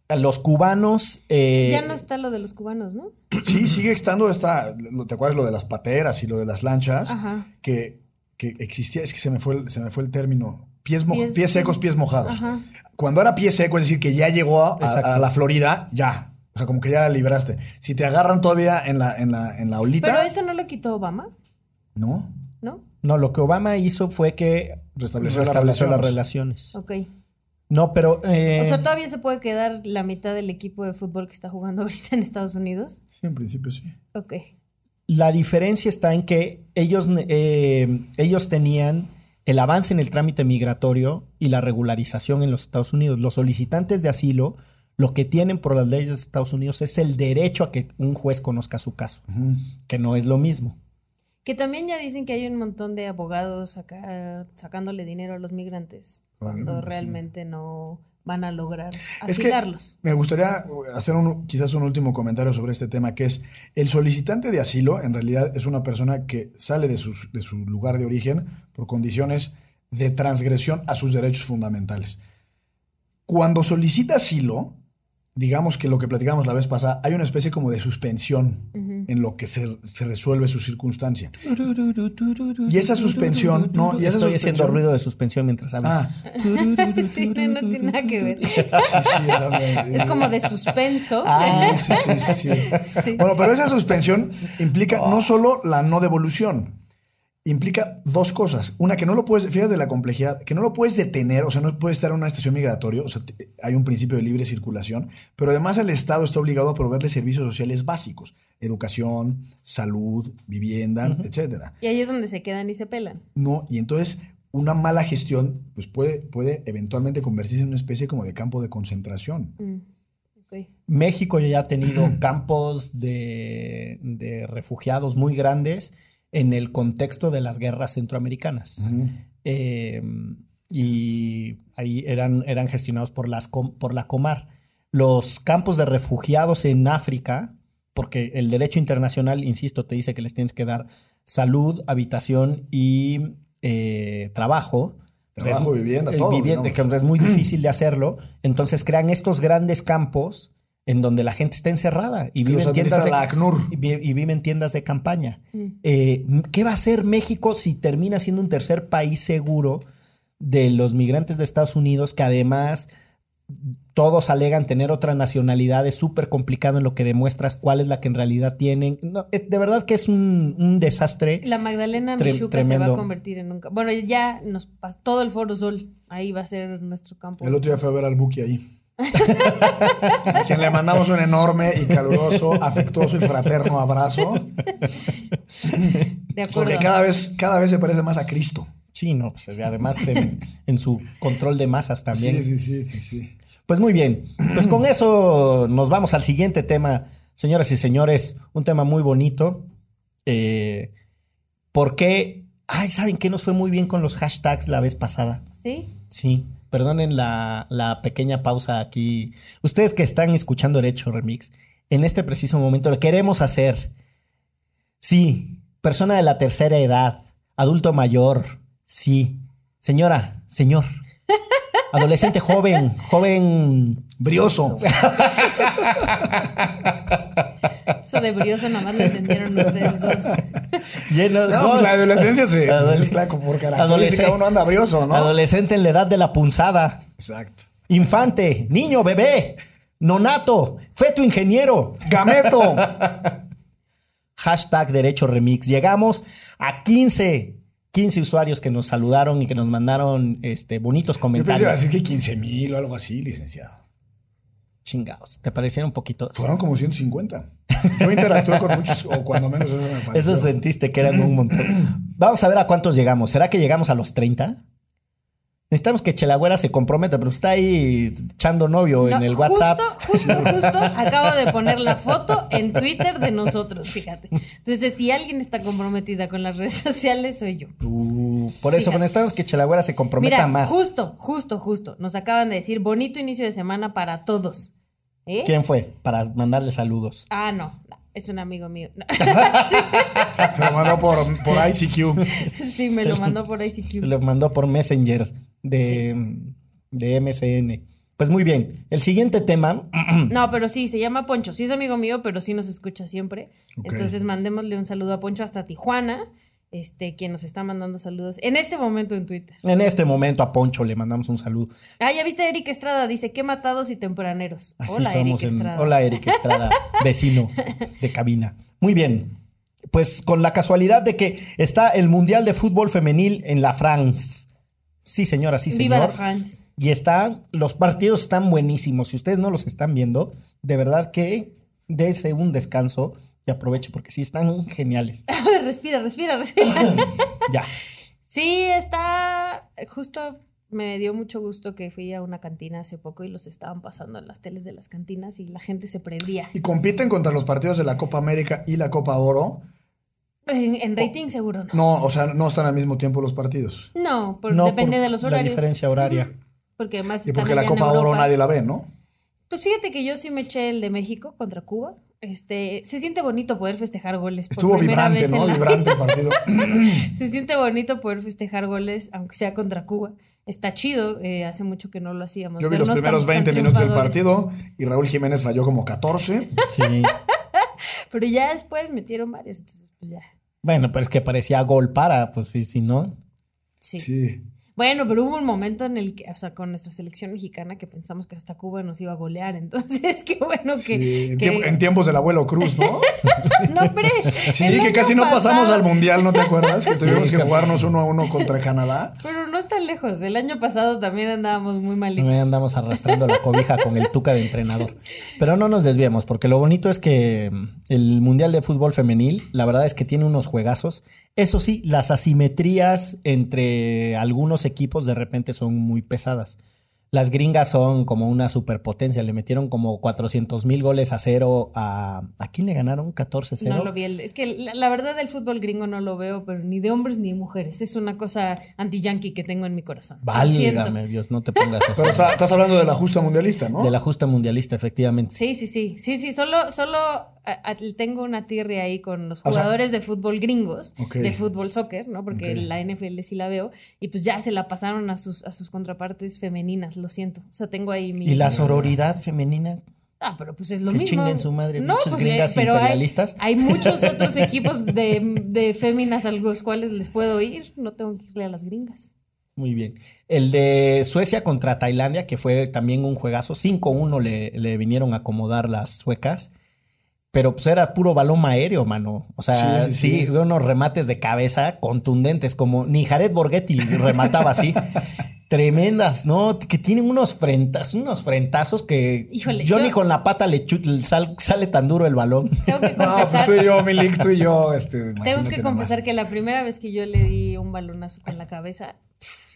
A los cubanos. Eh, ya no está lo de los cubanos, ¿no? Sí, sigue estando esta. ¿Te acuerdas lo de las pateras y lo de las lanchas? Que, que existía, es que se me fue el, se me fue el término. Pies, pies, secos, pies mojados. Cuando era pie seco, es decir, que ya llegó a la Florida, ya o sea, como que ya la libraste. Si te agarran todavía en la, en la, en la olita. ¿Pero eso no lo quitó Obama? No. ¿No? No, lo que Obama hizo fue que restableció, las, relaciones. Ok. No, pero. Eh, o sea, todavía se puede quedar la mitad del equipo de fútbol que está jugando ahorita en Estados Unidos. Sí, en principio sí. Ok. La diferencia está en que ellos, eh, ellos tenían el avance en el trámite migratorio y la regularización en los Estados Unidos. Los solicitantes de asilo lo que tienen por las leyes de Estados Unidos es el derecho a que un juez conozca su caso, que no es lo mismo. Que también ya dicen que hay un montón de abogados acá sacándole dinero a los migrantes, cuando realmente no van a lograr asilarlos. me gustaría hacer un, quizás un último comentario sobre este tema, que es el solicitante de asilo en realidad es una persona que sale de, de su lugar de origen por condiciones de transgresión a sus derechos fundamentales. Cuando solicita asilo, digamos que lo que platicamos la vez pasada, hay una especie como de suspensión en lo que se, resuelve su circunstancia. Y esa suspensión, no, y esa Estoy haciendo ruido de suspensión mientras hablas. Ah. sí, no, tiene nada que ver. es como de suspenso. Ah, sí, sí, sí, Bueno, pero esa suspensión implica no solo la no devolución, implica dos cosas. Una, que no lo puedes, fíjate de la complejidad, que no lo puedes detener, o sea, no puedes estar en una estación migratoria, o sea, hay un principio de libre circulación, pero además el Estado está obligado a proveerle servicios sociales básicos, educación, salud, vivienda, etcétera. Y ahí es donde se quedan y se pelan. No, y entonces una mala gestión pues puede, puede eventualmente convertirse en una especie como de campo de concentración. Mm, México ya ha tenido campos de, de refugiados muy grandes en el contexto de las guerras centroamericanas. Eh, y ahí eran, eran gestionados por, las, por la Comar. Los campos de refugiados en África, porque el derecho internacional, insisto, te dice que les tienes que dar salud, habitación y eh, trabajo. Trabajo, vivienda, todo. Vivienda, que es muy difícil de hacerlo. Entonces crean estos grandes campos en donde la gente está encerrada y vive, en tiendas de, y vive en tiendas de campaña. Mm. Eh, ¿Qué va a hacer México si termina siendo un tercer país seguro de los migrantes de Estados Unidos que además todos alegan tener otra nacionalidad, es súper complicado en lo que demuestras cuál es la que en realidad tienen. No, es- de verdad que es un, un desastre. La Magdalena Tre- Michuca se va a convertir en un... Bueno, ya nos pasó todo el Foro Sol. Ahí va a ser nuestro campo. El otro día fue a ver al Buki ahí. A quien le mandamos un enorme y caluroso, afectuoso y fraterno abrazo. De acuerdo. Porque cada vez, cada vez se parece más a Cristo. Sí, no, pues, además en, en su control de masas también. Sí, sí, sí, sí, sí. Pues muy bien. Pues con eso nos vamos al siguiente tema, señoras y señores. Un tema muy bonito. Eh, ¿Por qué? Ay, ¿saben qué nos fue muy bien con los hashtags la vez pasada? ¿Sí? Sí. Perdonen la, la pequeña pausa aquí. Ustedes que están escuchando Derecho Remix, en este preciso momento lo queremos hacer. Sí. Persona de la tercera edad. Adulto mayor. Sí. Señora, señor. Adolescente joven, joven Brioso. Eso de brioso nada más lo entendieron ustedes dos. Lleno, No, pues la adolescencia se Adole- mezcla como por. Adolescente. Uno anda brioso, ¿no? Adolescente en la edad de la punzada. Exacto. Infante, niño, bebé, nonato, feto ingeniero. Gameto. Hashtag Derecho Remix. Llegamos a 15, 15 usuarios que nos saludaron y que nos mandaron este, bonitos Yo pensé comentarios. que 15 mil o algo así, licenciado. Chingados, ¿te parecieron un poquito? Fueron como 150. Yo interactué con muchos, o cuando menos eso me pareció. Eso sentiste que eran un montón. Vamos a ver a cuántos llegamos. ¿Será que llegamos a los 30? Necesitamos que Chelagüera se comprometa, pero está ahí echando novio en el WhatsApp. Justo, justo, justo acabo de poner la foto en Twitter de nosotros, fíjate. Entonces, si alguien está comprometida con las redes sociales, soy yo. Uh, por eso Fíjate. necesitamos que Chelagüera se comprometa Mira, más. justo, justo, justo. Nos acaban de decir, bonito inicio de semana para todos. ¿Eh? ¿Quién fue? Para mandarle saludos. Ah, no, es un amigo mío. No. Se lo mandó por, por ICQ. sí, me lo mandó por ICQ. Se lo mandó por Messenger de, de MSN. Pues muy bien. El siguiente tema. No, pero sí, se llama Poncho. Sí es amigo mío, pero sí nos escucha siempre. Entonces mandémosle un saludo a Poncho hasta Tijuana, este, quien nos está mandando saludos en este momento en Twitter. En este momento a Poncho le mandamos un saludo. Ah, ya viste Eric Estrada, dice, qué matados y tempraneros. Así Hola, somos Eric en- Estrada. Hola, Eric Estrada, vecino de cabina. Muy bien. Pues con la casualidad de que está el Mundial de Fútbol Femenil en la France. Sí, señora, sí, señor. Viva la France. Y están, los partidos están buenísimos. Si ustedes no los están viendo, de verdad que dése un descanso y aproveche porque sí están geniales. respira, respira, respira. Ya. sí, está justo me dio mucho gusto que fui a una cantina hace poco y los estaban pasando en las teles de las cantinas y la gente se prendía. Y compiten contra los partidos de la Copa América y la Copa Oro. En, en rating seguro no. No, o sea, no están al mismo tiempo los partidos. No, por- No, depende por de los la horarios. diferencia horaria. Porque además Y están porque la Copa Oro nadie la ve, ¿no? Pues fíjate que yo sí me eché el de México contra Cuba. Este, se siente bonito poder festejar goles. por Estuvo primera vibrante, vez en ¿no? la Vibrante el partido. Se siente bonito poder festejar goles, aunque sea contra Cuba. Está chido, eh, hace mucho que no lo hacíamos. Yo vi los vernos primeros tan- tan 20 minutos del partido y Raúl Jiménez falló como 14. Sí. Pero ya después metieron varios, entonces pues ya. Bueno, pero es que parecía gol para, pues sí, si no. Sí. Sí. Bueno, pero hubo un momento en el que, o sea, con nuestra selección mexicana que pensamos que hasta Cuba nos iba a golear. Entonces, qué bueno que. Sí, en, que- tiempo- en tiempos del abuelo Cruz, ¿no? No, hombre. Sí, el que año casi no pasamos al mundial, ¿no te acuerdas? Que tuvimos que jugarnos uno a uno contra Canadá. Pero no está lejos. El año pasado también andábamos muy malitos. También andamos arrastrando la cobija con el tuca de entrenador. Pero no nos desviemos, porque lo bonito es que el Mundial de Fútbol Femenil, la verdad es que tiene unos juegazos. Eso sí, las asimetrías entre algunos equipos de repente son muy pesadas. Las gringas son como una superpotencia. Le metieron como 400 mil goles a cero a... ¿A quién le ganaron? 14-0. No lo vi. el- Es que la, la verdad del fútbol gringo no lo veo, pero ni de hombres ni de mujeres. Es una cosa anti-yankee que tengo en mi corazón. Válgame Dios, no te pongas así. Pero está- estás hablando de la justa mundialista, ¿no? De la justa mundialista, efectivamente. Sí, sí, sí. Sí, sí. Solo, solo a- a- tengo una tirria ahí con los O sea- jugadores de fútbol gringos, de fútbol soccer, ¿no? Porque la NFL sí la veo. Y pues ya se la pasaron a sus, a sus contrapartes femeninas, lo siento. O sea, tengo ahí mi. ¿Y la sororidad femenina? Ah, pero pues es lo Que mismo. chinguen su madre, no, pues, gringas pero hay, imperialistas. hay muchos otros equipos de, de féminas a los cuales les puedo ir. No tengo que irle a las gringas. Muy bien. El de Suecia contra Tailandia, que fue también un juegazo. 5-1 le, le vinieron a acomodar las suecas. Pero pues era puro balón aéreo, mano. O sea, Sí, sí, sí, sí. unos remates de cabeza contundentes, como ni Jared Borghetti remataba así. Tremendas, ¿no? Que tienen unos frentas, unos frentazos que Híjole, Johnny yo- con la pata le sal- sale tan duro el balón. Tengo que No, pues confesar, tú y yo, Milik, tú y yo. Este, tengo que nomás. confesar que la primera vez que yo le di un balonazo con la cabeza,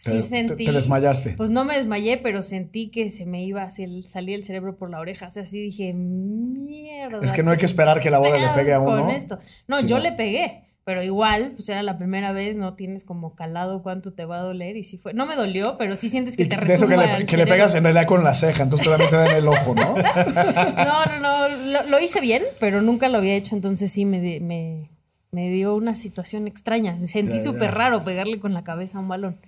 Te- sí sentí. te- te desmayaste. Pues no me desmayé, pero sentí que se me iba a salir el cerebro por la oreja. O sea, así dije, mierda. Es que no hay que esperar que la bola le pegue a con uno. esto. No, Sí, yo no. le pegué, pero igual, pues era la primera vez, no tienes como calado cuánto te va a doler y sí fue. No me dolió, pero sí sientes que Y te de eso que retumba le, que pegas en realidad con la ceja, entonces te da en el ojo, ¿no? No, no, no, lo, lo hice bien, pero nunca lo había hecho, entonces sí me, me, me dio una situación extraña. Sentí súper raro pegarle con la cabeza a un balón.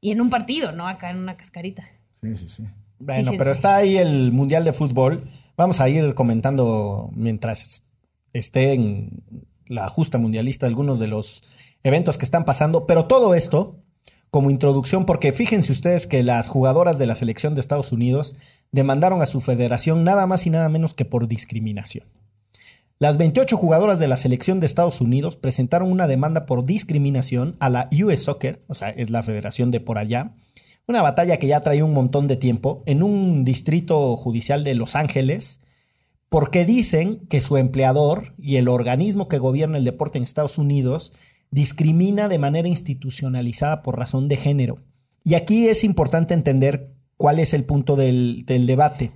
Y en un partido, ¿no? Acá en una cascarita. Sí, sí, sí. Bueno, Fíjense. pero está ahí el Mundial de Fútbol. Vamos a ir comentando mientras esté en la justa mundialista algunos de los eventos que están pasando. Pero todo esto como introducción, porque fíjense ustedes que las jugadoras de la selección de Estados Unidos demandaron a su federación nada más y nada menos que por discriminación. Las 28 jugadoras de la selección de Estados Unidos presentaron una demanda por discriminación a la US Soccer, o sea, es la federación de por allá, una batalla que ya trae un montón de tiempo en un distrito judicial de Los Ángeles, porque dicen que su empleador y el organismo que gobierna el deporte en Estados Unidos discrimina de manera institucionalizada por razón de género. Y aquí es importante entender cuál es el punto del, debate.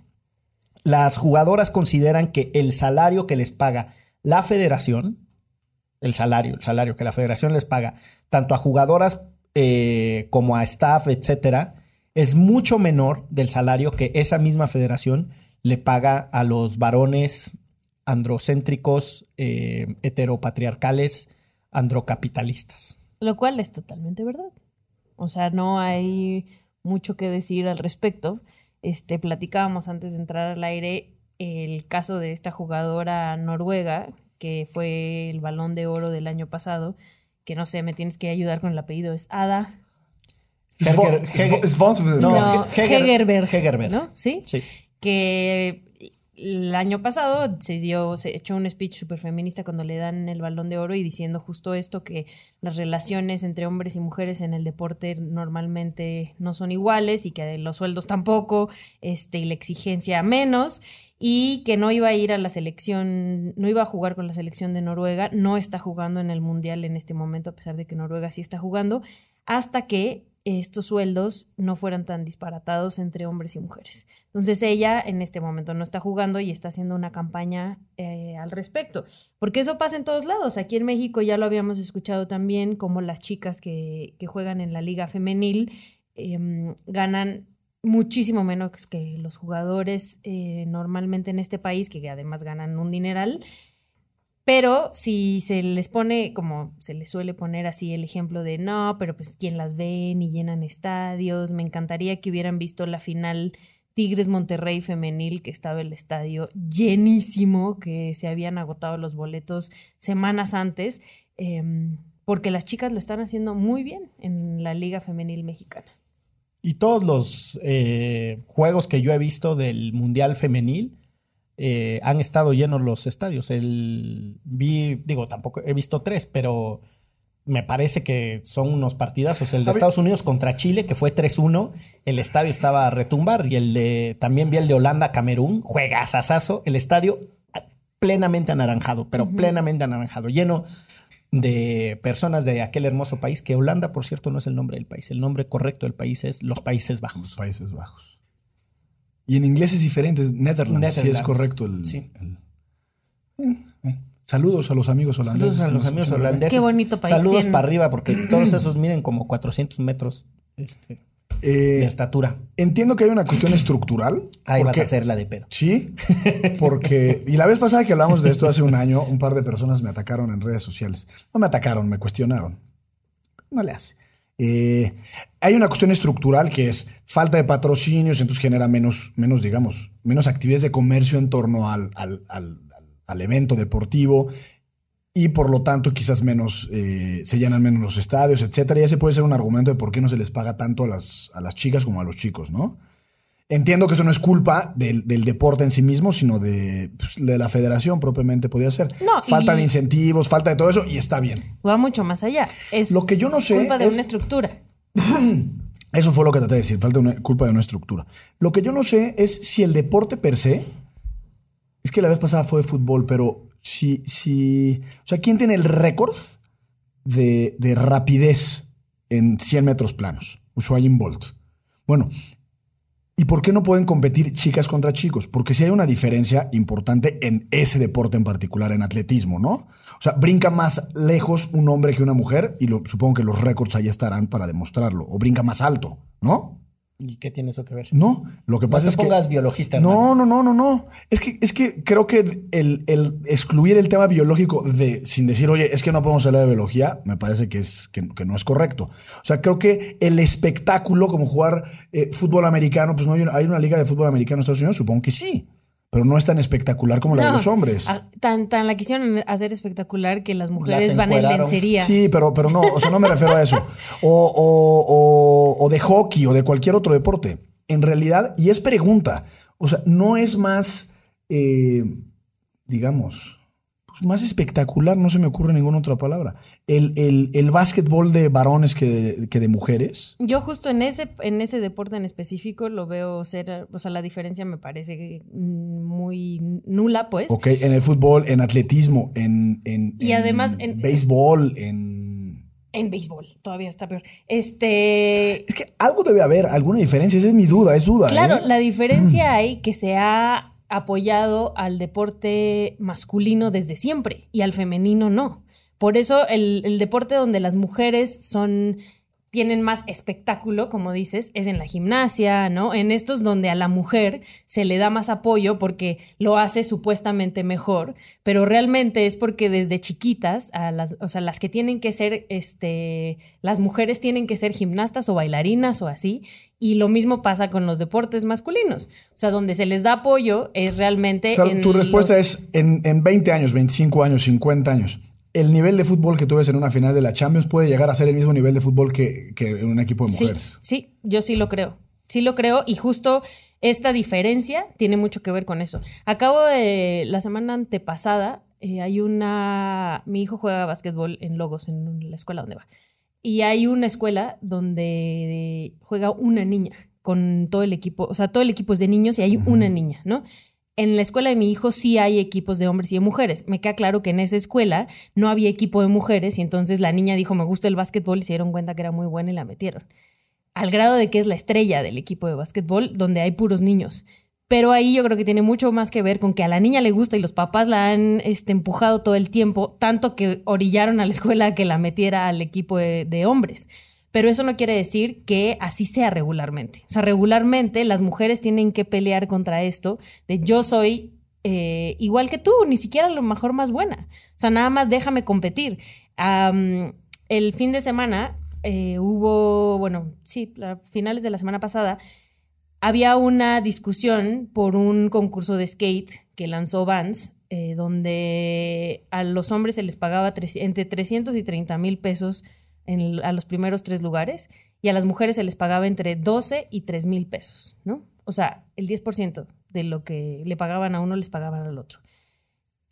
Las jugadoras consideran que el salario que les paga la federación, el salario, el salario que la federación les paga, tanto a jugadoras eh, como a staff, etcétera, es mucho menor del salario que esa misma federación le paga a los varones androcéntricos, eh, heteropatriarcales, androcapitalistas. Lo cual es totalmente verdad. O sea, no hay mucho que decir al respecto. Este, platicábamos antes de entrar al aire el caso de esta jugadora noruega, que fue el balón de oro del año pasado, que no sé, me tienes que ayudar con el apellido, es Ada. Heger-. No. Hegerberg. ¿No? ¿Sí? Sí. Que el año pasado se dio, se echó un speech súper feminista cuando le dan el balón de oro y diciendo justo esto, que las relaciones entre hombres y mujeres en el deporte normalmente no son iguales y que los sueldos tampoco, este, y la exigencia menos, y que no iba a ir a la selección, no iba a jugar con la selección de Noruega, no está jugando en el Mundial en este momento, a pesar de que Noruega sí está jugando, hasta que estos sueldos no fueran tan disparatados entre hombres y mujeres. Entonces ella en este momento no está jugando y está haciendo una campaña eh, al respecto. Porque eso pasa en todos lados. Aquí en México ya lo habíamos escuchado también, como las chicas que, que juegan en la liga femenil eh, ganan muchísimo menos que los jugadores eh, normalmente en este país, que además ganan un dineral. Pero si se les pone, como se les suele poner así el ejemplo de no, pero pues quién las ven y llenan estadios, me encantaría que hubieran visto la final Tigres Monterrey femenil, que estaba el estadio llenísimo, que se habían agotado los boletos semanas antes, eh, porque las chicas lo están haciendo muy bien en la Liga Femenil Mexicana. Y todos los eh, juegos que yo he visto del Mundial Femenil eh, han estado llenos los estadios. El, vi, digo, tampoco he visto tres, pero me parece que son unos partidazos. El de Estados Unidos contra Chile, que fue 3-1, el estadio estaba a retumbar. Y el de, también vi el de Holanda-Camerún, juegazazazo, el estadio plenamente anaranjado, pero plenamente anaranjado, lleno de personas de aquel hermoso país, que Holanda, por cierto, no es el nombre del país. El nombre correcto del país es los Países Los Bajos. Países Bajos. Y en inglés es diferente, es Netherlands, sí es Netherlands. correcto. El, Sí. el- Eh, eh. Saludos a los amigos holandeses. Saludos a los amigos holandeses. Qué bonito país Saludos tienen. para arriba, porque todos esos miden como 400 metros este, Eh, de estatura. entiendo que hay una cuestión estructural. Ahí vas a hacer la de pedo. Sí, porque. Y la vez pasada que hablamos de esto hace un año, un par de personas me atacaron en redes sociales. No me atacaron, me cuestionaron. No le hace. Eh, hay una cuestión estructural que es falta de patrocinios, entonces genera menos, menos digamos, menos actividades de comercio en torno al, al- al- al- evento deportivo. y por lo tanto quizás menos, eh, se llenan menos los estadios, etcétera. Y ese puede ser un argumento de por qué no se les paga tanto a las, a las chicas como a los chicos, ¿no? Entiendo que eso no es culpa del, deporte en sí mismo, sino de, pues, de, la federación propiamente podría ser. No, falta de incentivos, falta de todo eso y está bien. Va mucho más allá. Es lo que yo no sé culpa de una estructura. Eso fue lo que traté de decir, falta de culpa de una estructura. Lo que yo no sé es si el deporte per se, es que la vez pasada fue de fútbol, pero si, si, o sea, ¿quién tiene el récord de, de rapidez en 100 metros planos? Usain Bolt. Bueno, ¿Y por qué no pueden competir chicas contra chicos? Porque sí hay una diferencia importante en ese deporte en particular, en atletismo, ¿no? O sea, brinca más lejos un hombre que una mujer y lo, supongo que los récords ahí estarán para demostrarlo. O brinca más alto, ¿no? ¿Y qué tiene eso que ver? No, lo que pasa no es pongas biologista. No, no, no, no, no. Es que, es que creo que el, excluir el tema biológico de, sin decir, oye, es que no podemos hablar de biología, me parece que, es, que, no es correcto. O sea, creo que el espectáculo, como jugar eh, fútbol americano, pues no hay hay una liga de fútbol americano en Estados Unidos, supongo que sí pero no es tan espectacular como la de los hombres. Ah, tan, tan la quisieron hacer espectacular que las mujeres van en lencería. Sí, pero, pero no, o sea, no me refiero a eso. O, o, de hockey o de cualquier otro deporte. En realidad, y es pregunta, o sea, no es más, eh, digamos, pues, más espectacular, no se me ocurre ninguna otra palabra. El, el, el básquetbol de varones que de, que de mujeres. Yo justo en ese, en ese deporte en específico lo veo ser, o sea, la diferencia me parece muy nula, pues. Ok, en el fútbol, en atletismo, en, en, y además en béisbol, en... En béisbol, todavía está peor. Este. Es que algo debe haber, alguna diferencia, esa es mi duda, es duda. Claro, ¿eh? la diferencia hay que se ha apoyado al deporte masculino desde siempre y al femenino no. Por eso el, deporte donde las mujeres son tienen más espectáculo, como dices, es en la gimnasia, ¿no? En estos donde a la mujer se le da más apoyo porque lo hace supuestamente mejor, pero realmente es porque desde chiquitas, a las, o sea, las que tienen que ser, este, las mujeres tienen que ser gimnastas o bailarinas o así, y lo mismo pasa con los deportes masculinos. O sea, donde se les da apoyo es realmente... tu respuesta es en, en 20 años, 25 años, 50 años el nivel de fútbol que tú ves en una final de la Champions puede llegar a ser el mismo nivel de fútbol que, en un equipo de mujeres. Sí, sí, yo sí lo creo. Sí lo creo y justo esta diferencia tiene mucho que ver con eso. Acabo de la semana antepasada, eh, hay una, mi hijo juega básquetbol en Logos, en la escuela donde va. Y hay una escuela donde juega una niña con todo el equipo, o sea, todo el equipo es de niños y hay una niña, ¿no? En la escuela de mi hijo sí hay equipos de hombres y de mujeres. Me queda claro que en esa escuela no había equipo de mujeres y entonces la niña dijo, me gusta el básquetbol y se dieron cuenta que era muy buena y la metieron. Al grado de que es la estrella del equipo de básquetbol donde hay puros niños. Pero ahí yo creo que tiene mucho más que ver con que a la niña le gusta y los papás la han este, empujado todo el tiempo, tanto que orillaron a la escuela a que la metiera al equipo de hombres pero eso no quiere decir que así sea regularmente. O sea, regularmente las mujeres tienen que pelear contra esto de yo soy eh, igual que tú, ni siquiera a lo mejor más buena. O sea, nada más déjame competir. el fin de semana eh, hubo, bueno, sí, a finales de la semana pasada, había una discusión por un concurso de skate que lanzó Vans, eh, donde a los hombres se les pagaba entre 300 y 30 mil pesos a los primeros tres lugares y a las mujeres se les pagaba entre 12 y 3 mil pesos, ¿no? O sea, el 10% de lo que le pagaban a uno les pagaban al otro.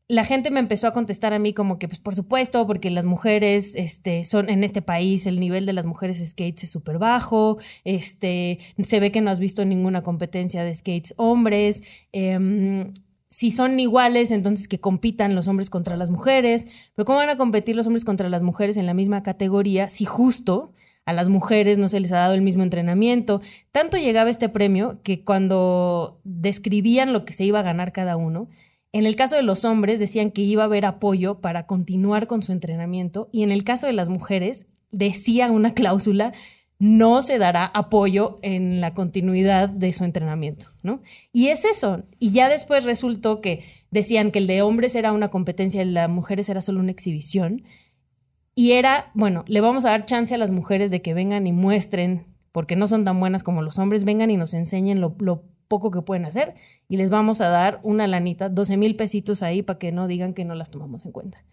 La gente me empezó a contestar a mí como que, pues por supuesto, porque las mujeres, este, son en este país, el nivel de las mujeres skates es súper bajo, este, se ve que no has visto ninguna competencia de skates hombres, eh, si son iguales, entonces que compitan los hombres contra las mujeres, pero ¿cómo van a competir los hombres contra las mujeres en la misma categoría si justo a las mujeres no se les ha dado el mismo entrenamiento? Tanto llegaba este premio que cuando describían lo que se iba a ganar cada uno, en el caso de los hombres decían que iba a haber apoyo para continuar con su entrenamiento y en el caso de las mujeres decían una cláusula no se dará apoyo en la continuidad de su entrenamiento, ¿no? Y es eso. Y ya después resultó que decían que el de hombres era una competencia y el de mujeres era solo una exhibición. Y era, bueno, le vamos a dar chance a las mujeres de que vengan y muestren, porque no son tan buenas como los hombres, vengan y nos enseñen lo, lo poco que pueden hacer y les vamos a dar una lanita, 12 mil pesitos ahí para que no digan que no las tomamos en cuenta.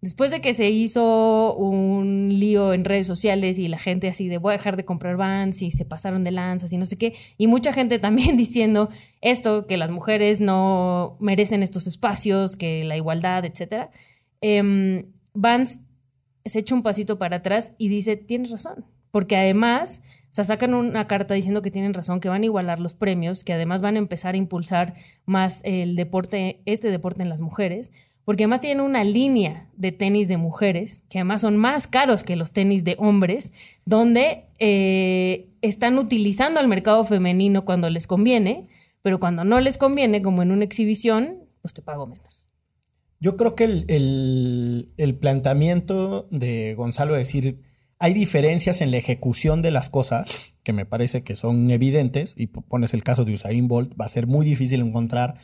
Después de que se hizo un lío en redes sociales y la gente así de voy a dejar de comprar vans y se pasaron de lanzas y no sé qué, y mucha gente también diciendo esto, que las mujeres no merecen estos espacios, que la igualdad, etcétera, eh, Vans se echa un pasito para atrás y dice, tienes razón, porque además, sacan una carta diciendo que tienen razón, que van a igualar los premios, que además van a empezar a impulsar más el deporte, este deporte en las mujeres, porque además tienen una línea de tenis de mujeres, que además son más caros que los tenis de hombres, donde eh, están utilizando al mercado femenino cuando les conviene, pero cuando no les conviene, como en una exhibición, pues te pago menos. Yo creo que el, el, planteamiento de Gonzalo es decir, hay diferencias en la ejecución de las cosas que me parece que son evidentes, y pones el caso de Usain Bolt, va a ser muy difícil encontrar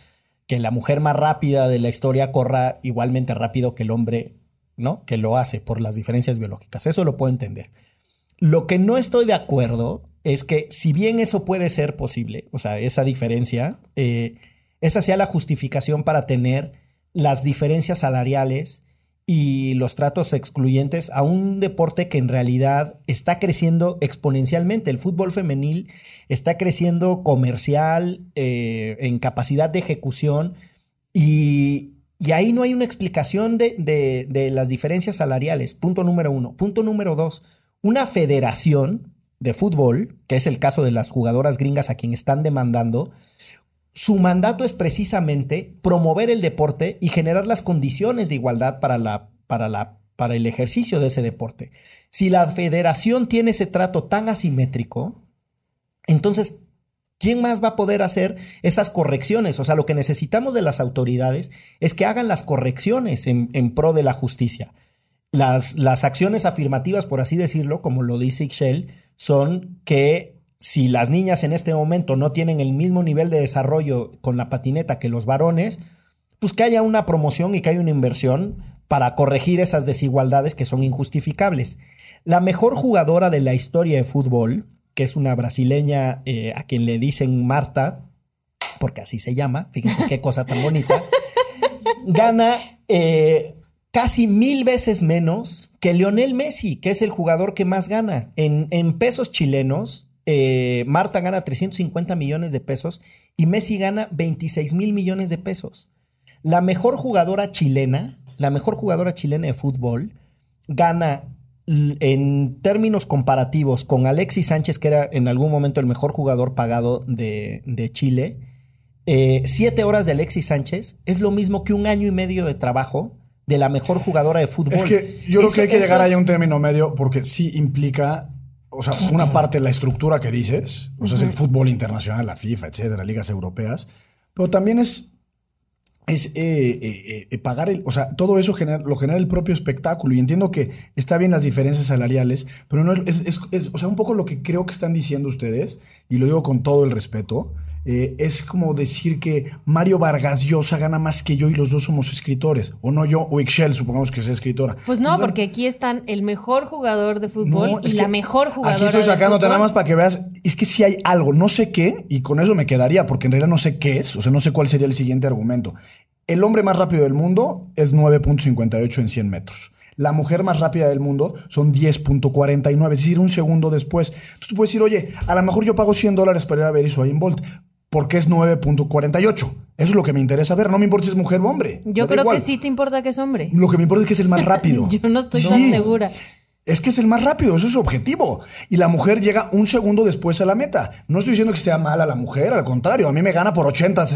que la mujer más rápida de la historia corra igualmente rápido que el hombre, ¿no? Que lo hace por las diferencias biológicas. Eso lo puedo entender. Lo que no estoy de acuerdo es que si bien eso puede ser posible, o sea, esa diferencia, eh, esa sea la justificación para tener las diferencias salariales y los tratos excluyentes a un deporte que en realidad está creciendo exponencialmente. El fútbol femenil está creciendo comercial, eh, en capacidad de ejecución y, ahí no hay una explicación de, de, las diferencias salariales. Punto número uno. Punto número dos. Una federación de fútbol, que es el caso de las jugadoras gringas a quien están demandando, su mandato es precisamente promover el deporte y generar las condiciones de igualdad para, la, para, la, para el ejercicio de ese deporte. Si la federación tiene ese trato tan asimétrico, entonces, ¿quién más va a poder hacer esas correcciones? O sea, lo que necesitamos de las autoridades es que hagan las correcciones en, pro de la justicia. Las, las, acciones afirmativas, por así decirlo, como lo dice Ixchel, son que si las niñas en este momento no tienen el mismo nivel de desarrollo con la patineta que los varones, pues que haya una promoción y que haya una inversión para corregir esas desigualdades que son injustificables. La mejor jugadora de la historia de fútbol, que es una brasileña eh, a quien le dicen Marta, porque así se llama, fíjense qué cosa tan bonita, gana eh, casi mil veces menos que Lionel Messi, que es el jugador que más gana. En, en pesos chilenos, eh, Marta gana 350 millones de pesos y Messi gana 26 mil millones de pesos. La mejor jugadora chilena, la mejor jugadora chilena de fútbol, gana en términos comparativos con Alexis Sánchez, que era en algún momento el mejor jugador pagado de, Chile, eh, siete horas de Alexis Sánchez es lo mismo que un año y medio de trabajo de la mejor jugadora de fútbol. Es que yo creo que hay que llegar ahí a un término medio porque sí implica o sea, una parte la estructura que dices, o sea, es el fútbol internacional, la FIFA, etcétera, ligas europeas, pero también es, es eh, eh, eh, pagar el, o sea, todo eso lo genera el propio espectáculo y entiendo que está bien las diferencias salariales, pero no es, es, o sea, un poco lo que creo que están diciendo ustedes, y lo digo con todo el respeto, eh, es como decir que Mario Vargas Llosa gana más que yo y los dos somos escritores. O no yo, o Excel, supongamos que sea escritora. Pues no, porque aquí están el mejor jugador de fútbol y la mejor jugadora. Aquí estoy sacándote nada más para que veas. Es que si hay algo, no sé qué, y con eso me quedaría, porque en realidad no sé qué es, o sea, no sé cuál sería el siguiente argumento. El hombre más rápido del mundo es 9.58 en 100 metros. La mujer más rápida del mundo son 10.49, es decir, un segundo después. Entonces tú puedes decir, oye, a lo mejor yo pago 100 dólares para ir a ver Usain Bolt porque es 9.48. Eso es lo que me interesa ver. No me importa si es mujer o hombre. Yo creo que sí te importa que es hombre. Lo que me importa es que es el más rápido. Yo no estoy tan segura es que es el más rápido, eso es su objetivo. Y la mujer llega un segundo después a la meta. No estoy diciendo que sea mala la mujer, al contrario, a mí me gana por 80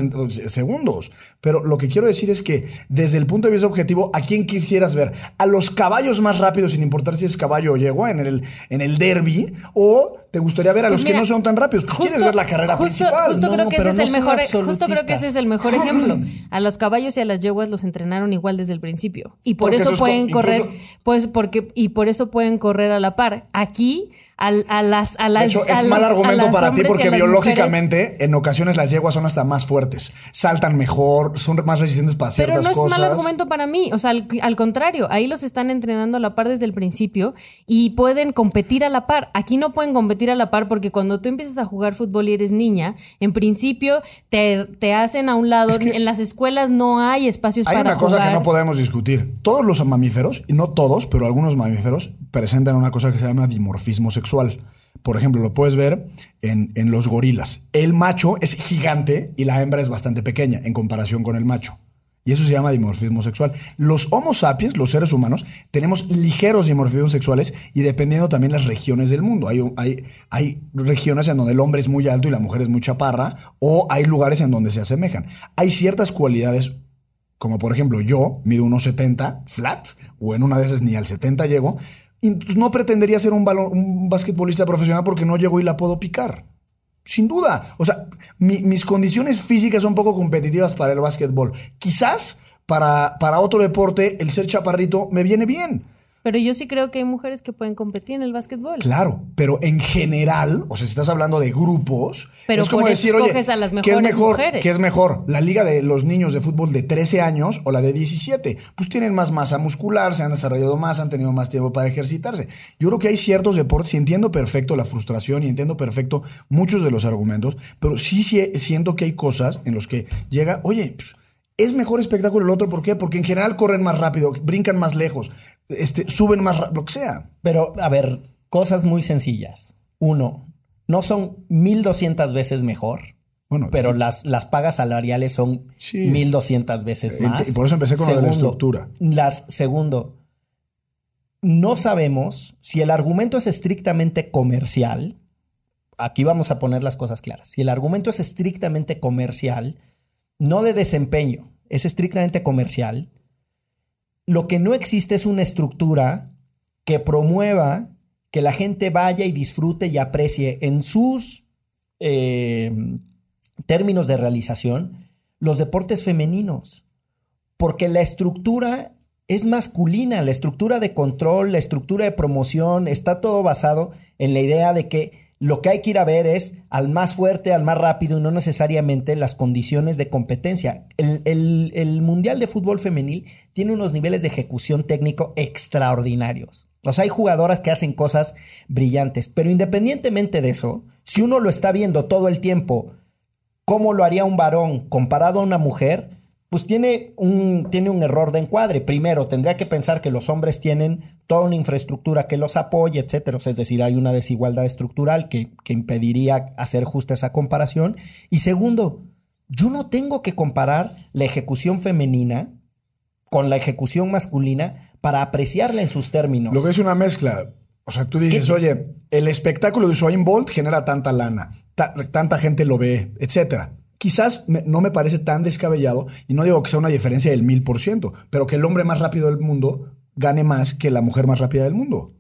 segundos. Pero lo que quiero decir es que desde el punto de vista objetivo, ¿a quién quisieras ver? ¿A los caballos más rápidos, sin importar si es caballo o yegua, en el, en el derby? ¿O te gustaría ver a pues los que no son tan rápidos? Pues quieres ver la carrera principal. Justo, creo que ese es el mejor, justo creo que ese es el mejor ejemplo. A los caballos y a las yeguas los entrenaron igual desde el principio. Y por eso pueden correr, pues porque, y por eso pueden correr a la par. Aquí a, las a las De hecho, es mal argumento para ti porque biológicamente en ocasiones las yeguas son hasta más fuertes, saltan mejor, son más resistentes para ciertas cosas. Pero no es mal argumento para mí, o sea, al, contrario, ahí los están entrenando a la par desde el principio y pueden competir a la par. Aquí no pueden competir a la par porque cuando tú empiezas a jugar fútbol y eres niña, en principio te, te hacen a un lado, en las escuelas no hay espacios para jugar. Hay una cosa que no podemos discutir. Todos los mamíferos, y no todos, pero algunos mamíferos presentan una cosa que se llama dimorfismo sexual por ejemplo, lo puedes ver en, en, los gorilas. El macho es gigante y la hembra es bastante pequeña en comparación con el macho. Y eso se llama dimorfismo sexual. Los Homo sapiens, los seres humanos, tenemos ligeros dimorfismos sexuales y dependiendo también las regiones del mundo. Hay, hay, hay regiones en donde el hombre es muy alto y la mujer es muy chaparra, o hay lugares en donde se asemejan. Hay ciertas cualidades, como por ejemplo yo mido unos 70 flat, o en una de esas ni al 70 llego, no pretendería ser un, balón, un basquetbolista profesional porque no llego y la puedo picar. Sin duda. O sea, mis condiciones físicas son poco competitivas para el básquetbol. Quizás para, para otro deporte el ser chaparrito me viene bien. Pero yo sí creo que hay mujeres que pueden competir en el básquetbol. Claro, pero en general, o sea, si estás hablando de grupos, pero es como decir, oye, a las ¿qué es mejor? Mujeres? ¿Qué es mejor? ¿La liga de los niños de fútbol de 13 años o la de 17? Pues tienen más masa muscular, se han desarrollado más, han tenido más tiempo para ejercitarse. Yo creo que hay ciertos deportes, y entiendo perfecto la frustración y entiendo perfecto muchos de los argumentos, pero sí, sí siento que hay cosas en los que llega, oye, pues, es mejor espectáculo el otro, ¿por qué? Porque en general corren más rápido, brincan más lejos, este, suben más lo que sea. Pero, a ver, cosas muy sencillas. Uno, no son 1200 veces mejor. Bueno, pero las, las pagas salariales son 1200 veces más. Y por eso empecé con la estructura. Las, segundo, no sabemos si el argumento es estrictamente comercial. Aquí vamos a poner las cosas claras. Si el argumento es estrictamente comercial, no de desempeño, es estrictamente comercial, lo que no existe es una estructura que promueva que la gente vaya y disfrute y aprecie en sus eh, términos de realización los deportes femeninos. Porque la estructura es masculina, la estructura de control, la estructura de promoción, está todo basado en la idea de que lo que hay que ir a ver es al más fuerte, al más rápido y no necesariamente las condiciones de competencia. El, Mundial de Fútbol Femenil tiene unos niveles de ejecución técnico extraordinarios. O sea, hay jugadoras que hacen cosas brillantes, pero independientemente de eso, si uno lo está viendo todo el tiempo, cómo lo haría un varón comparado a una mujer, pues tiene un, tiene un error de encuadre. Primero, tendría que pensar que los hombres tienen toda una infraestructura que los apoye, etcétera. es decir, hay una desigualdad estructural que, que impediría hacer justa esa comparación. Y segundo, yo no tengo que comparar la ejecución femenina con la ejecución masculina para apreciarla en sus términos. Lo que es una mezcla. O sea, tú dices, oye, el espectáculo de Usain Bolt genera tanta lana, tanta gente lo ve, etcétera quizás no me parece tan descabellado, y no digo que sea una diferencia del mil por ciento, pero que el hombre más rápido del mundo gane más que la mujer más rápida del mundo.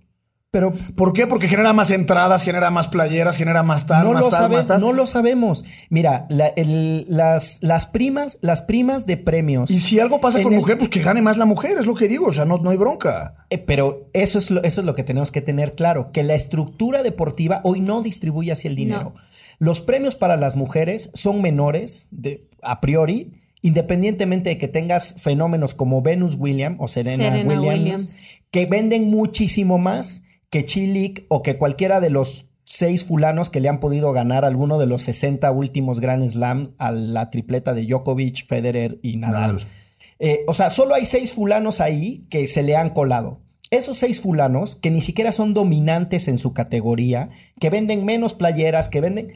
Pero, ¿por qué? Porque genera más entradas, genera más playeras, genera más tal, no más, lo tal, más tal. No lo sabemos. Mira, las, las, primas, las primas de premios. Y si algo pasa con mujer, pues que gane más la mujer, es lo que digo. O sea, no, no hay bronca. Eh, pero eso es, lo, eso es lo que tenemos que tener claro, que la estructura deportiva hoy no distribuye hacia el dinero. Los premios para las mujeres son menores de, a priori, independientemente de que tengas fenómenos como Venus Williams o Serena, Williams, que venden muchísimo más que Chilik o que cualquiera de los seis fulanos que le han podido ganar alguno de los 60 últimos Grand Slam a la tripleta de Djokovic, Federer y Nadal. Eh, o sea, solo hay seis fulanos ahí que se le han colado. Esos seis fulanos, que ni siquiera son dominantes en su categoría, que venden menos playeras, que venden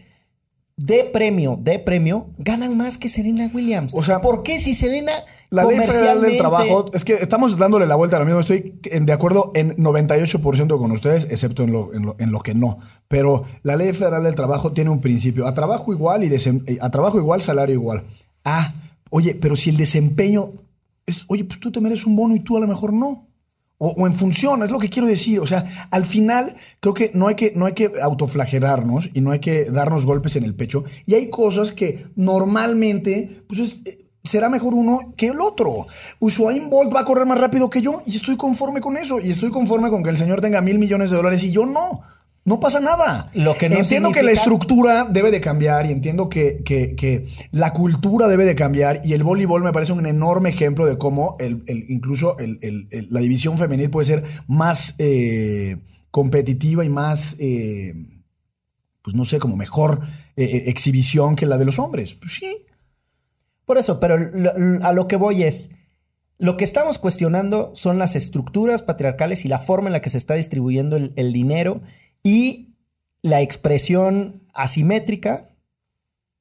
de premio, de premio, ganan más que Serena Williams. O sea, ¿por qué si Serena la ley federal del trabajo es que estamos dándole la vuelta ahora mismo. Estoy de acuerdo en 98% con ustedes, excepto en lo, en, lo, que no. Pero la ley federal del trabajo tiene un principio: a trabajo igual y eh, a trabajo igual, salario igual. Ah, oye, pero si el desempeño es, oye, pues tú te mereces un bono y tú a lo mejor no. O, en función, es lo que quiero decir. O sea, al final creo que no hay que, no hay que autoflagelarnos y no hay que darnos golpes en el pecho. Y hay cosas que normalmente, pues eh, será mejor uno que el otro. Usain Bolt va a correr más rápido que yo y estoy conforme con eso. Y estoy conforme con que el señor tenga mil millones de dólares y yo no. No pasa nada. Lo que no entiendo que la estructura debe de cambiar y entiendo que, que, la cultura debe de cambiar y el voleibol me parece un enorme ejemplo de cómo el, incluso la división femenil puede ser más eh, competitiva y más, eh, pues no sé, como mejor eh, exhibición que la de los hombres. Pues sí. Por eso, pero a lo que voy es, lo que estamos cuestionando son las estructuras patriarcales y la forma en la que se está distribuyendo el dinero y la expresión asimétrica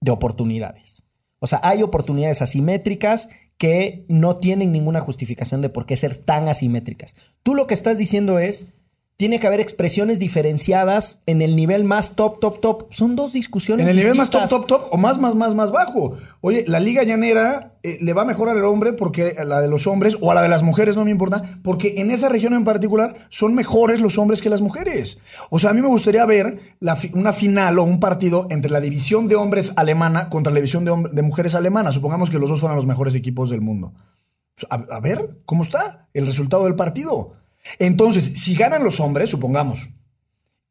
de oportunidades. O sea, hay oportunidades asimétricas que no tienen ninguna justificación de por qué ser tan asimétricas. Tú lo que estás diciendo es, tiene que haber expresiones diferenciadas en el nivel más top, top, top. Son dos discusiones. En el nivel más top, top, top o más, más, más, más bajo. Oye, la liga llanera eh, le va mejor al hombre porque a la de los hombres o a la de las mujeres, no me importa, porque en esa región en particular son mejores los hombres que las mujeres. O sea, a mí me gustaría ver una final o un partido entre la división de hombres alemana contra la división de, de mujeres alemana. Supongamos que los dos fueran los mejores equipos del mundo. a ver, ¿cómo está el resultado del partido? Entonces, si ganan los hombres, supongamos,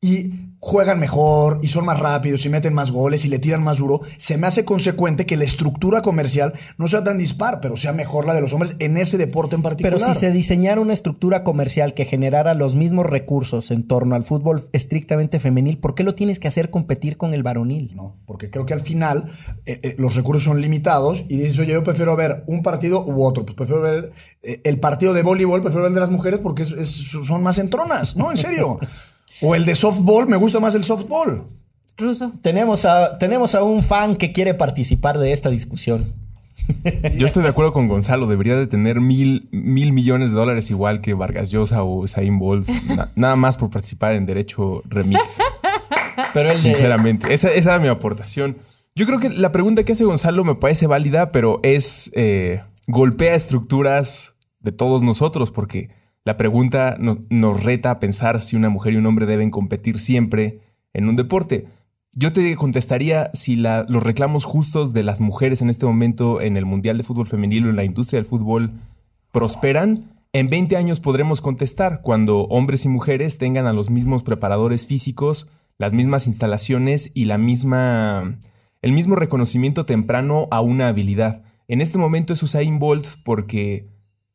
y juegan mejor y son más rápidos y meten más goles y le tiran más duro, se me hace consecuente que la estructura comercial no sea tan dispar, pero sea mejor la de los hombres en ese deporte en particular. Pero si se diseñara una estructura comercial que generara los mismos recursos en torno al fútbol estrictamente femenil, ¿por qué lo tienes que hacer competir con el varonil? No, porque creo que al final eh, eh, los recursos son limitados y dices, oye, yo prefiero ver un partido u otro, pues prefiero ver eh, el partido de voleibol, prefiero ver el de las mujeres porque son más entronas, ¿no? En serio. O el de softball, me gusta más el softball. Ruso. Tenemos a, tenemos a un fan que quiere participar de esta discusión. Yo estoy de acuerdo con Gonzalo. Debería de tener mil, mil millones de dólares igual que Vargas Llosa o Zayn Bowles. nada más por participar en Derecho Remix. Pero él Sinceramente, esa, esa era mi aportación. Yo creo que la pregunta que hace Gonzalo me parece válida, pero es... Eh, golpea estructuras de todos nosotros porque la pregunta nos, reta a pensar si una mujer y un hombre deben competir siempre en un deporte. Yo te contestaría si los reclamos justos de las mujeres en este momento en el Mundial de Fútbol Femenil o en la industria del fútbol prosperan. En 20 años podremos contestar cuando hombres y mujeres tengan a los mismos preparadores físicos, las mismas instalaciones y la misma, el mismo reconocimiento temprano a una habilidad. En este momento es Usain Bolt porque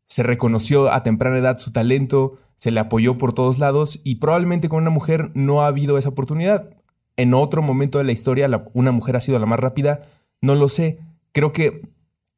se reconoció a temprana edad su talento, se le apoyó por todos lados y probablemente con una mujer no ha habido esa oportunidad. En otro momento de la historia una mujer ha sido la más rápida, no lo sé. Creo que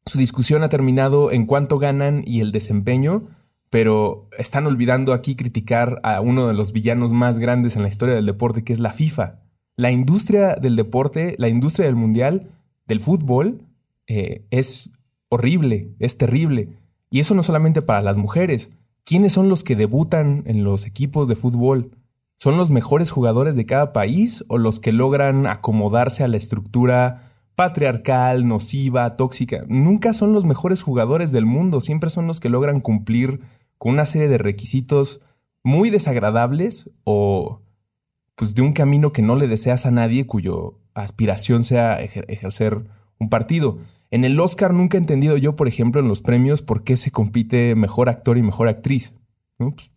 su discusión ha terminado en cuánto ganan y el desempeño, pero están olvidando aquí criticar a uno de los villanos más grandes en la historia del deporte, que es la FIFA. La industria del deporte, la industria del mundial, del fútbol, eh, es horrible, es terrible. Y eso no solamente para las mujeres. ¿Quiénes son los que debutan en los equipos de fútbol? ¿Son los mejores jugadores de cada país o los que logran acomodarse a la estructura patriarcal, nociva, tóxica? Nunca son los mejores jugadores del mundo, siempre son los que logran cumplir con una serie de requisitos muy desagradables o pues de un camino que no le deseas a nadie cuyo aspiración sea ejercer un partido. En el Oscar nunca he entendido yo, por ejemplo, en los premios, por qué se compite mejor actor y mejor actriz. Pues,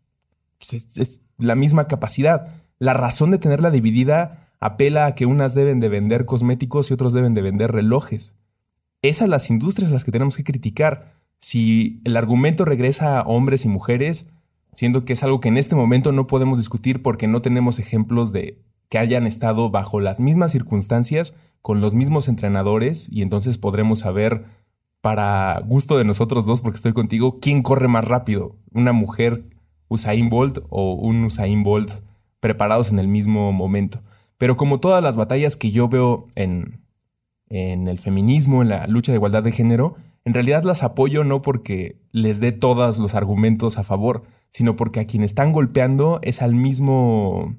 pues, es, la misma capacidad. La razón de tenerla dividida apela a que unas deben de vender cosméticos y otros deben de vender relojes. Esas las industrias las que tenemos que criticar. Si el argumento regresa a hombres y mujeres, siendo que es algo que en este momento no podemos discutir porque no tenemos ejemplos de que hayan estado bajo las mismas circunstancias, con los mismos entrenadores, y entonces podremos saber, para gusto de nosotros dos, porque estoy contigo, quién corre más rápido, una mujer Usain Bolt o un Usain Bolt preparados en el mismo momento. Pero como todas las batallas que yo veo en, en el feminismo, en la lucha de igualdad de género, en realidad las apoyo no porque les dé todos los argumentos a favor, sino porque a quien están golpeando es al mismo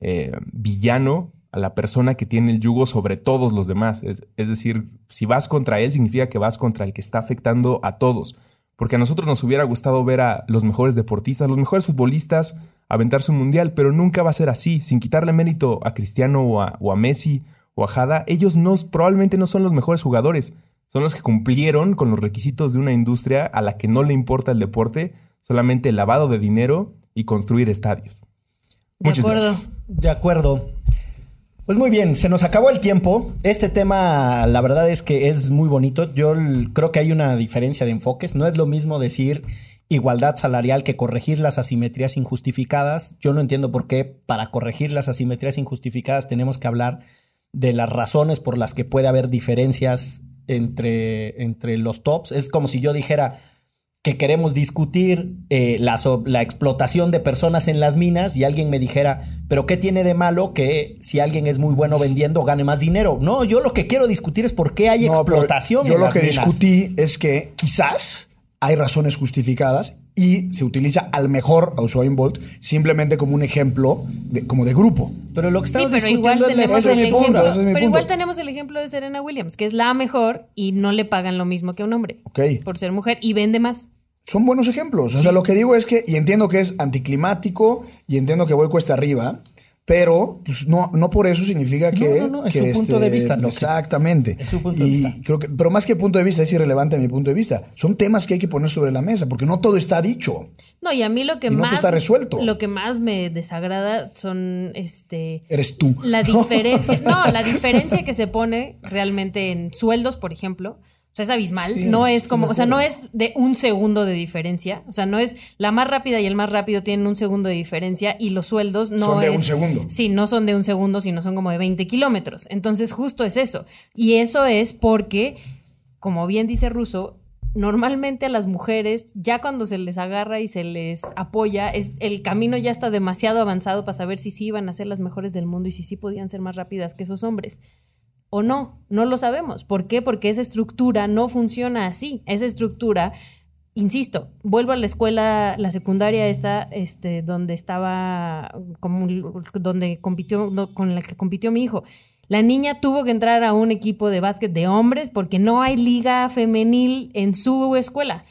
eh, villano, a la persona que tiene el yugo sobre todos los demás. Es, decir, si vas contra él, significa que vas contra el que está afectando a todos. Porque a nosotros nos hubiera gustado ver a los mejores deportistas, los mejores futbolistas aventarse un mundial, pero nunca va a ser así. Sin quitarle mérito a Cristiano o a, Messi o a Jada, ellos no, probablemente no son los mejores jugadores. Son los que cumplieron con los requisitos de una industria a la que no le importa el deporte, solamente el lavado de dinero y construir estadios. De acuerdo. De acuerdo. Pues muy bien, se nos acabó el tiempo. Este tema, la verdad es que es muy bonito. Yo creo que hay una diferencia de enfoques. No es lo mismo decir igualdad salarial que corregir las asimetrías injustificadas. Yo no entiendo por qué para corregir las asimetrías injustificadas tenemos que hablar de las razones por las que puede haber diferencias entre, entre los tops. Es como si yo dijera, que queremos discutir eh, la, la, explotación de personas en las minas y alguien me dijera, pero ¿qué tiene de malo que si alguien es muy bueno vendiendo gane más dinero? No, yo lo que quiero discutir es por qué hay explotación. Yo lo que discutí es que quizás hay razones justificadas y se utiliza al mejor a Usain Bolt simplemente como un ejemplo de, como de grupo. Pero lo que estamos discutiendo es, es mi punto, Pero igual tenemos el ejemplo de Serena Williams, que es la mejor y no le pagan lo mismo que a un hombre por ser mujer y vende más son buenos ejemplos. O sea, lo que digo es que, y entiendo que es anticlimático, y entiendo que voy cuesta arriba, pero pues, no, no por eso significa que. No, no, no. es su punto de vista. exactamente. Es su punto de vista. Creo que, pero más que punto de vista, es irrelevante a mi punto de vista. Son temas que hay que poner sobre la mesa, porque no todo está dicho. No, y a mí lo que más. está resuelto. Lo que más me desagrada son este. Eres tú. La diferencia. no, la diferencia que se pone realmente en sueldos, por ejemplo sea, es abismal. no es como, o sea, no es de un segundo de diferencia. O sea, no es la más rápida y el más rápido tienen un segundo de diferencia y los sueldos no son de un segundo. Sí, no son de un segundo, sino son como de 20 kilómetros. Entonces, justo es eso. Y eso es porque, como bien dice Russo, normalmente a las mujeres, ya cuando se les agarra y se les apoya, es, el camino ya está demasiado avanzado para saber si sí iban a ser las mejores del mundo y si sí podían ser más rápidas que esos hombres o no, no lo sabemos. ¿Por qué? Porque esa estructura no funciona así. Esa estructura, insisto, vuelvo a la escuela, la secundaria esta, este, donde estaba, como, donde compitió, con la que compitió mi hijo. La niña tuvo que entrar a un equipo de básquet de hombres porque no hay liga femenil en su escuela.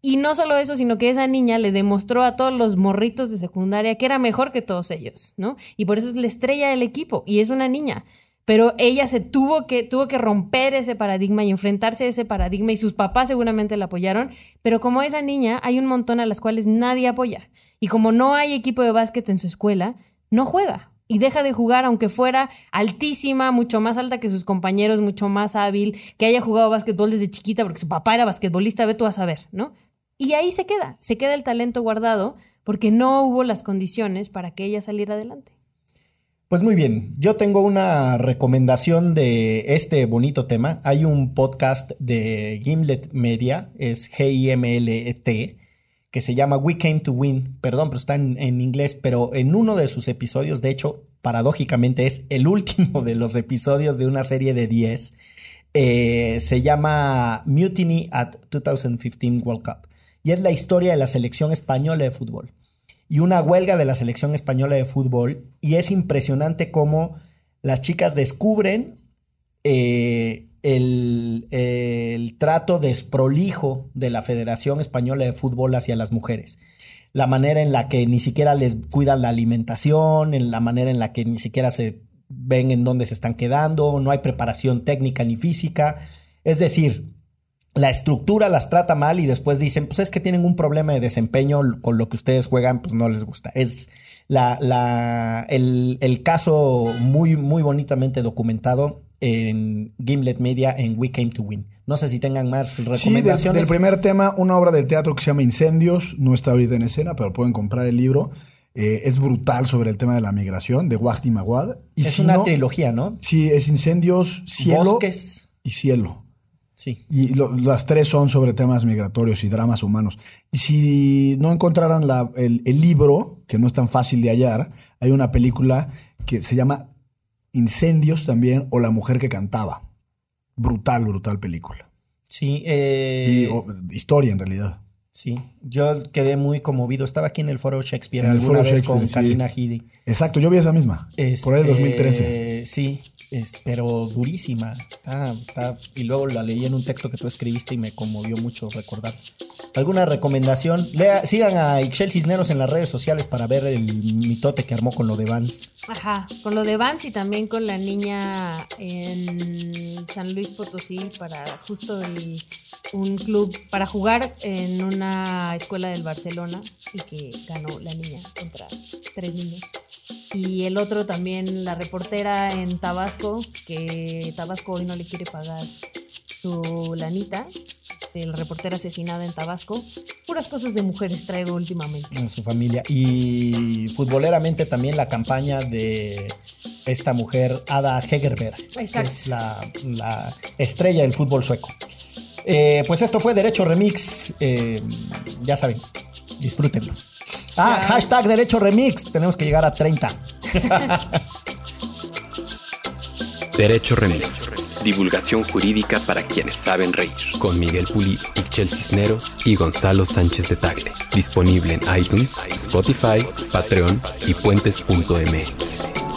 Y no solo eso, sino que esa niña le demostró a todos los morritos de secundaria que era mejor que todos ellos, ¿no? Y por eso es la estrella del equipo y es una niña pero ella se tuvo que, tuvo que romper ese paradigma y enfrentarse a ese paradigma y sus papás seguramente la apoyaron, pero como esa niña hay un montón a las cuales nadie apoya y como no hay equipo de básquet en su escuela, no juega y deja de jugar aunque fuera altísima, mucho más alta que sus compañeros, mucho más hábil, que haya jugado básquetbol desde chiquita porque su papá era basquetbolista, ve tú a saber, ¿no? Y ahí se queda, se queda el talento guardado porque no hubo las condiciones para que ella saliera adelante. Pues muy bien, yo tengo una recomendación de este bonito tema. Hay un podcast de Gimlet Media, es G-I-M-L-E-T, que se llama We Came to Win. Perdón, pero está en, inglés, pero en uno de sus episodios, de hecho, paradójicamente es el último de los episodios de una serie de 10, eh, se llama Mutiny at 2015 World Cup. Y es la historia de la selección española de fútbol y una huelga de la selección española de fútbol. Y es impresionante cómo las chicas descubren eh, el, el, trato desprolijo de la Federación Española de Fútbol hacia las mujeres. La manera en la que ni siquiera les cuidan la alimentación, en la manera en la que ni siquiera se ven en dónde se están quedando, no hay preparación técnica ni física. Es decir, la estructura las trata mal y después dicen, pues es que tienen un problema de desempeño con lo que ustedes juegan, pues no les gusta. Es la, la, el, el caso muy, muy bonitamente documentado en Gimlet Media en We Came to Win. No sé si tengan más recomendaciones. Sí, del, primer tema, una obra de teatro que se llama Incendios, no está ahorita en escena, pero pueden comprar el libro. Eh, es brutal sobre el tema de la migración, de Wahdi Mawad. es una trilogía, ¿no? Sí, es Incendios, Cielo y Cielo. Y las tres son sobre temas migratorios y dramas humanos. Y si no encontraran el, libro, que no es tan fácil de hallar, hay una película que se llama Incendios también, o La mujer que cantaba. Brutal, brutal película. Sí. Eh, historia en realidad. Sí, yo quedé muy conmovido. Estaba aquí en el foro Shakespeare en alguna vez con Kalina Hidi. Exacto, yo vi esa misma. por ahí el 2013. Sí, es, pero durísima. y luego la leí en un texto que tú escribiste y me conmovió mucho recordar. ¿Alguna recomendación? Lea, sigan a Ixchel Cisneros en las redes sociales para ver el mitote que armó con lo de Vans. Ajá, con lo de Vans y también con la niña en San Luis Potosí para justo un club, para jugar en una escuela del Barcelona y que ganó la niña contra tres niños. Y el otro también, la reportera en Tabasco, que Tabasco hoy no le quiere pagar su lanita. La reportera asesinada en Tabasco. Puras cosas de mujeres traigo últimamente. En su familia. Y futboleramente también la campaña de esta mujer, Ada Hegerberg, que es la, estrella del fútbol sueco. Eh, pues esto fue Derecho Remix. Eh, ya saben, disfrútenlo. Ah, hashtag Derecho Remix. Tenemos que llegar a 30. Derecho Remix. Divulgación jurídica para quienes saben reír. Con Miguel Puli, Ixchel Cisneros y Gonzalo Sánchez de Tagle. Disponible en iTunes, Spotify, Patreon y puentes.mx.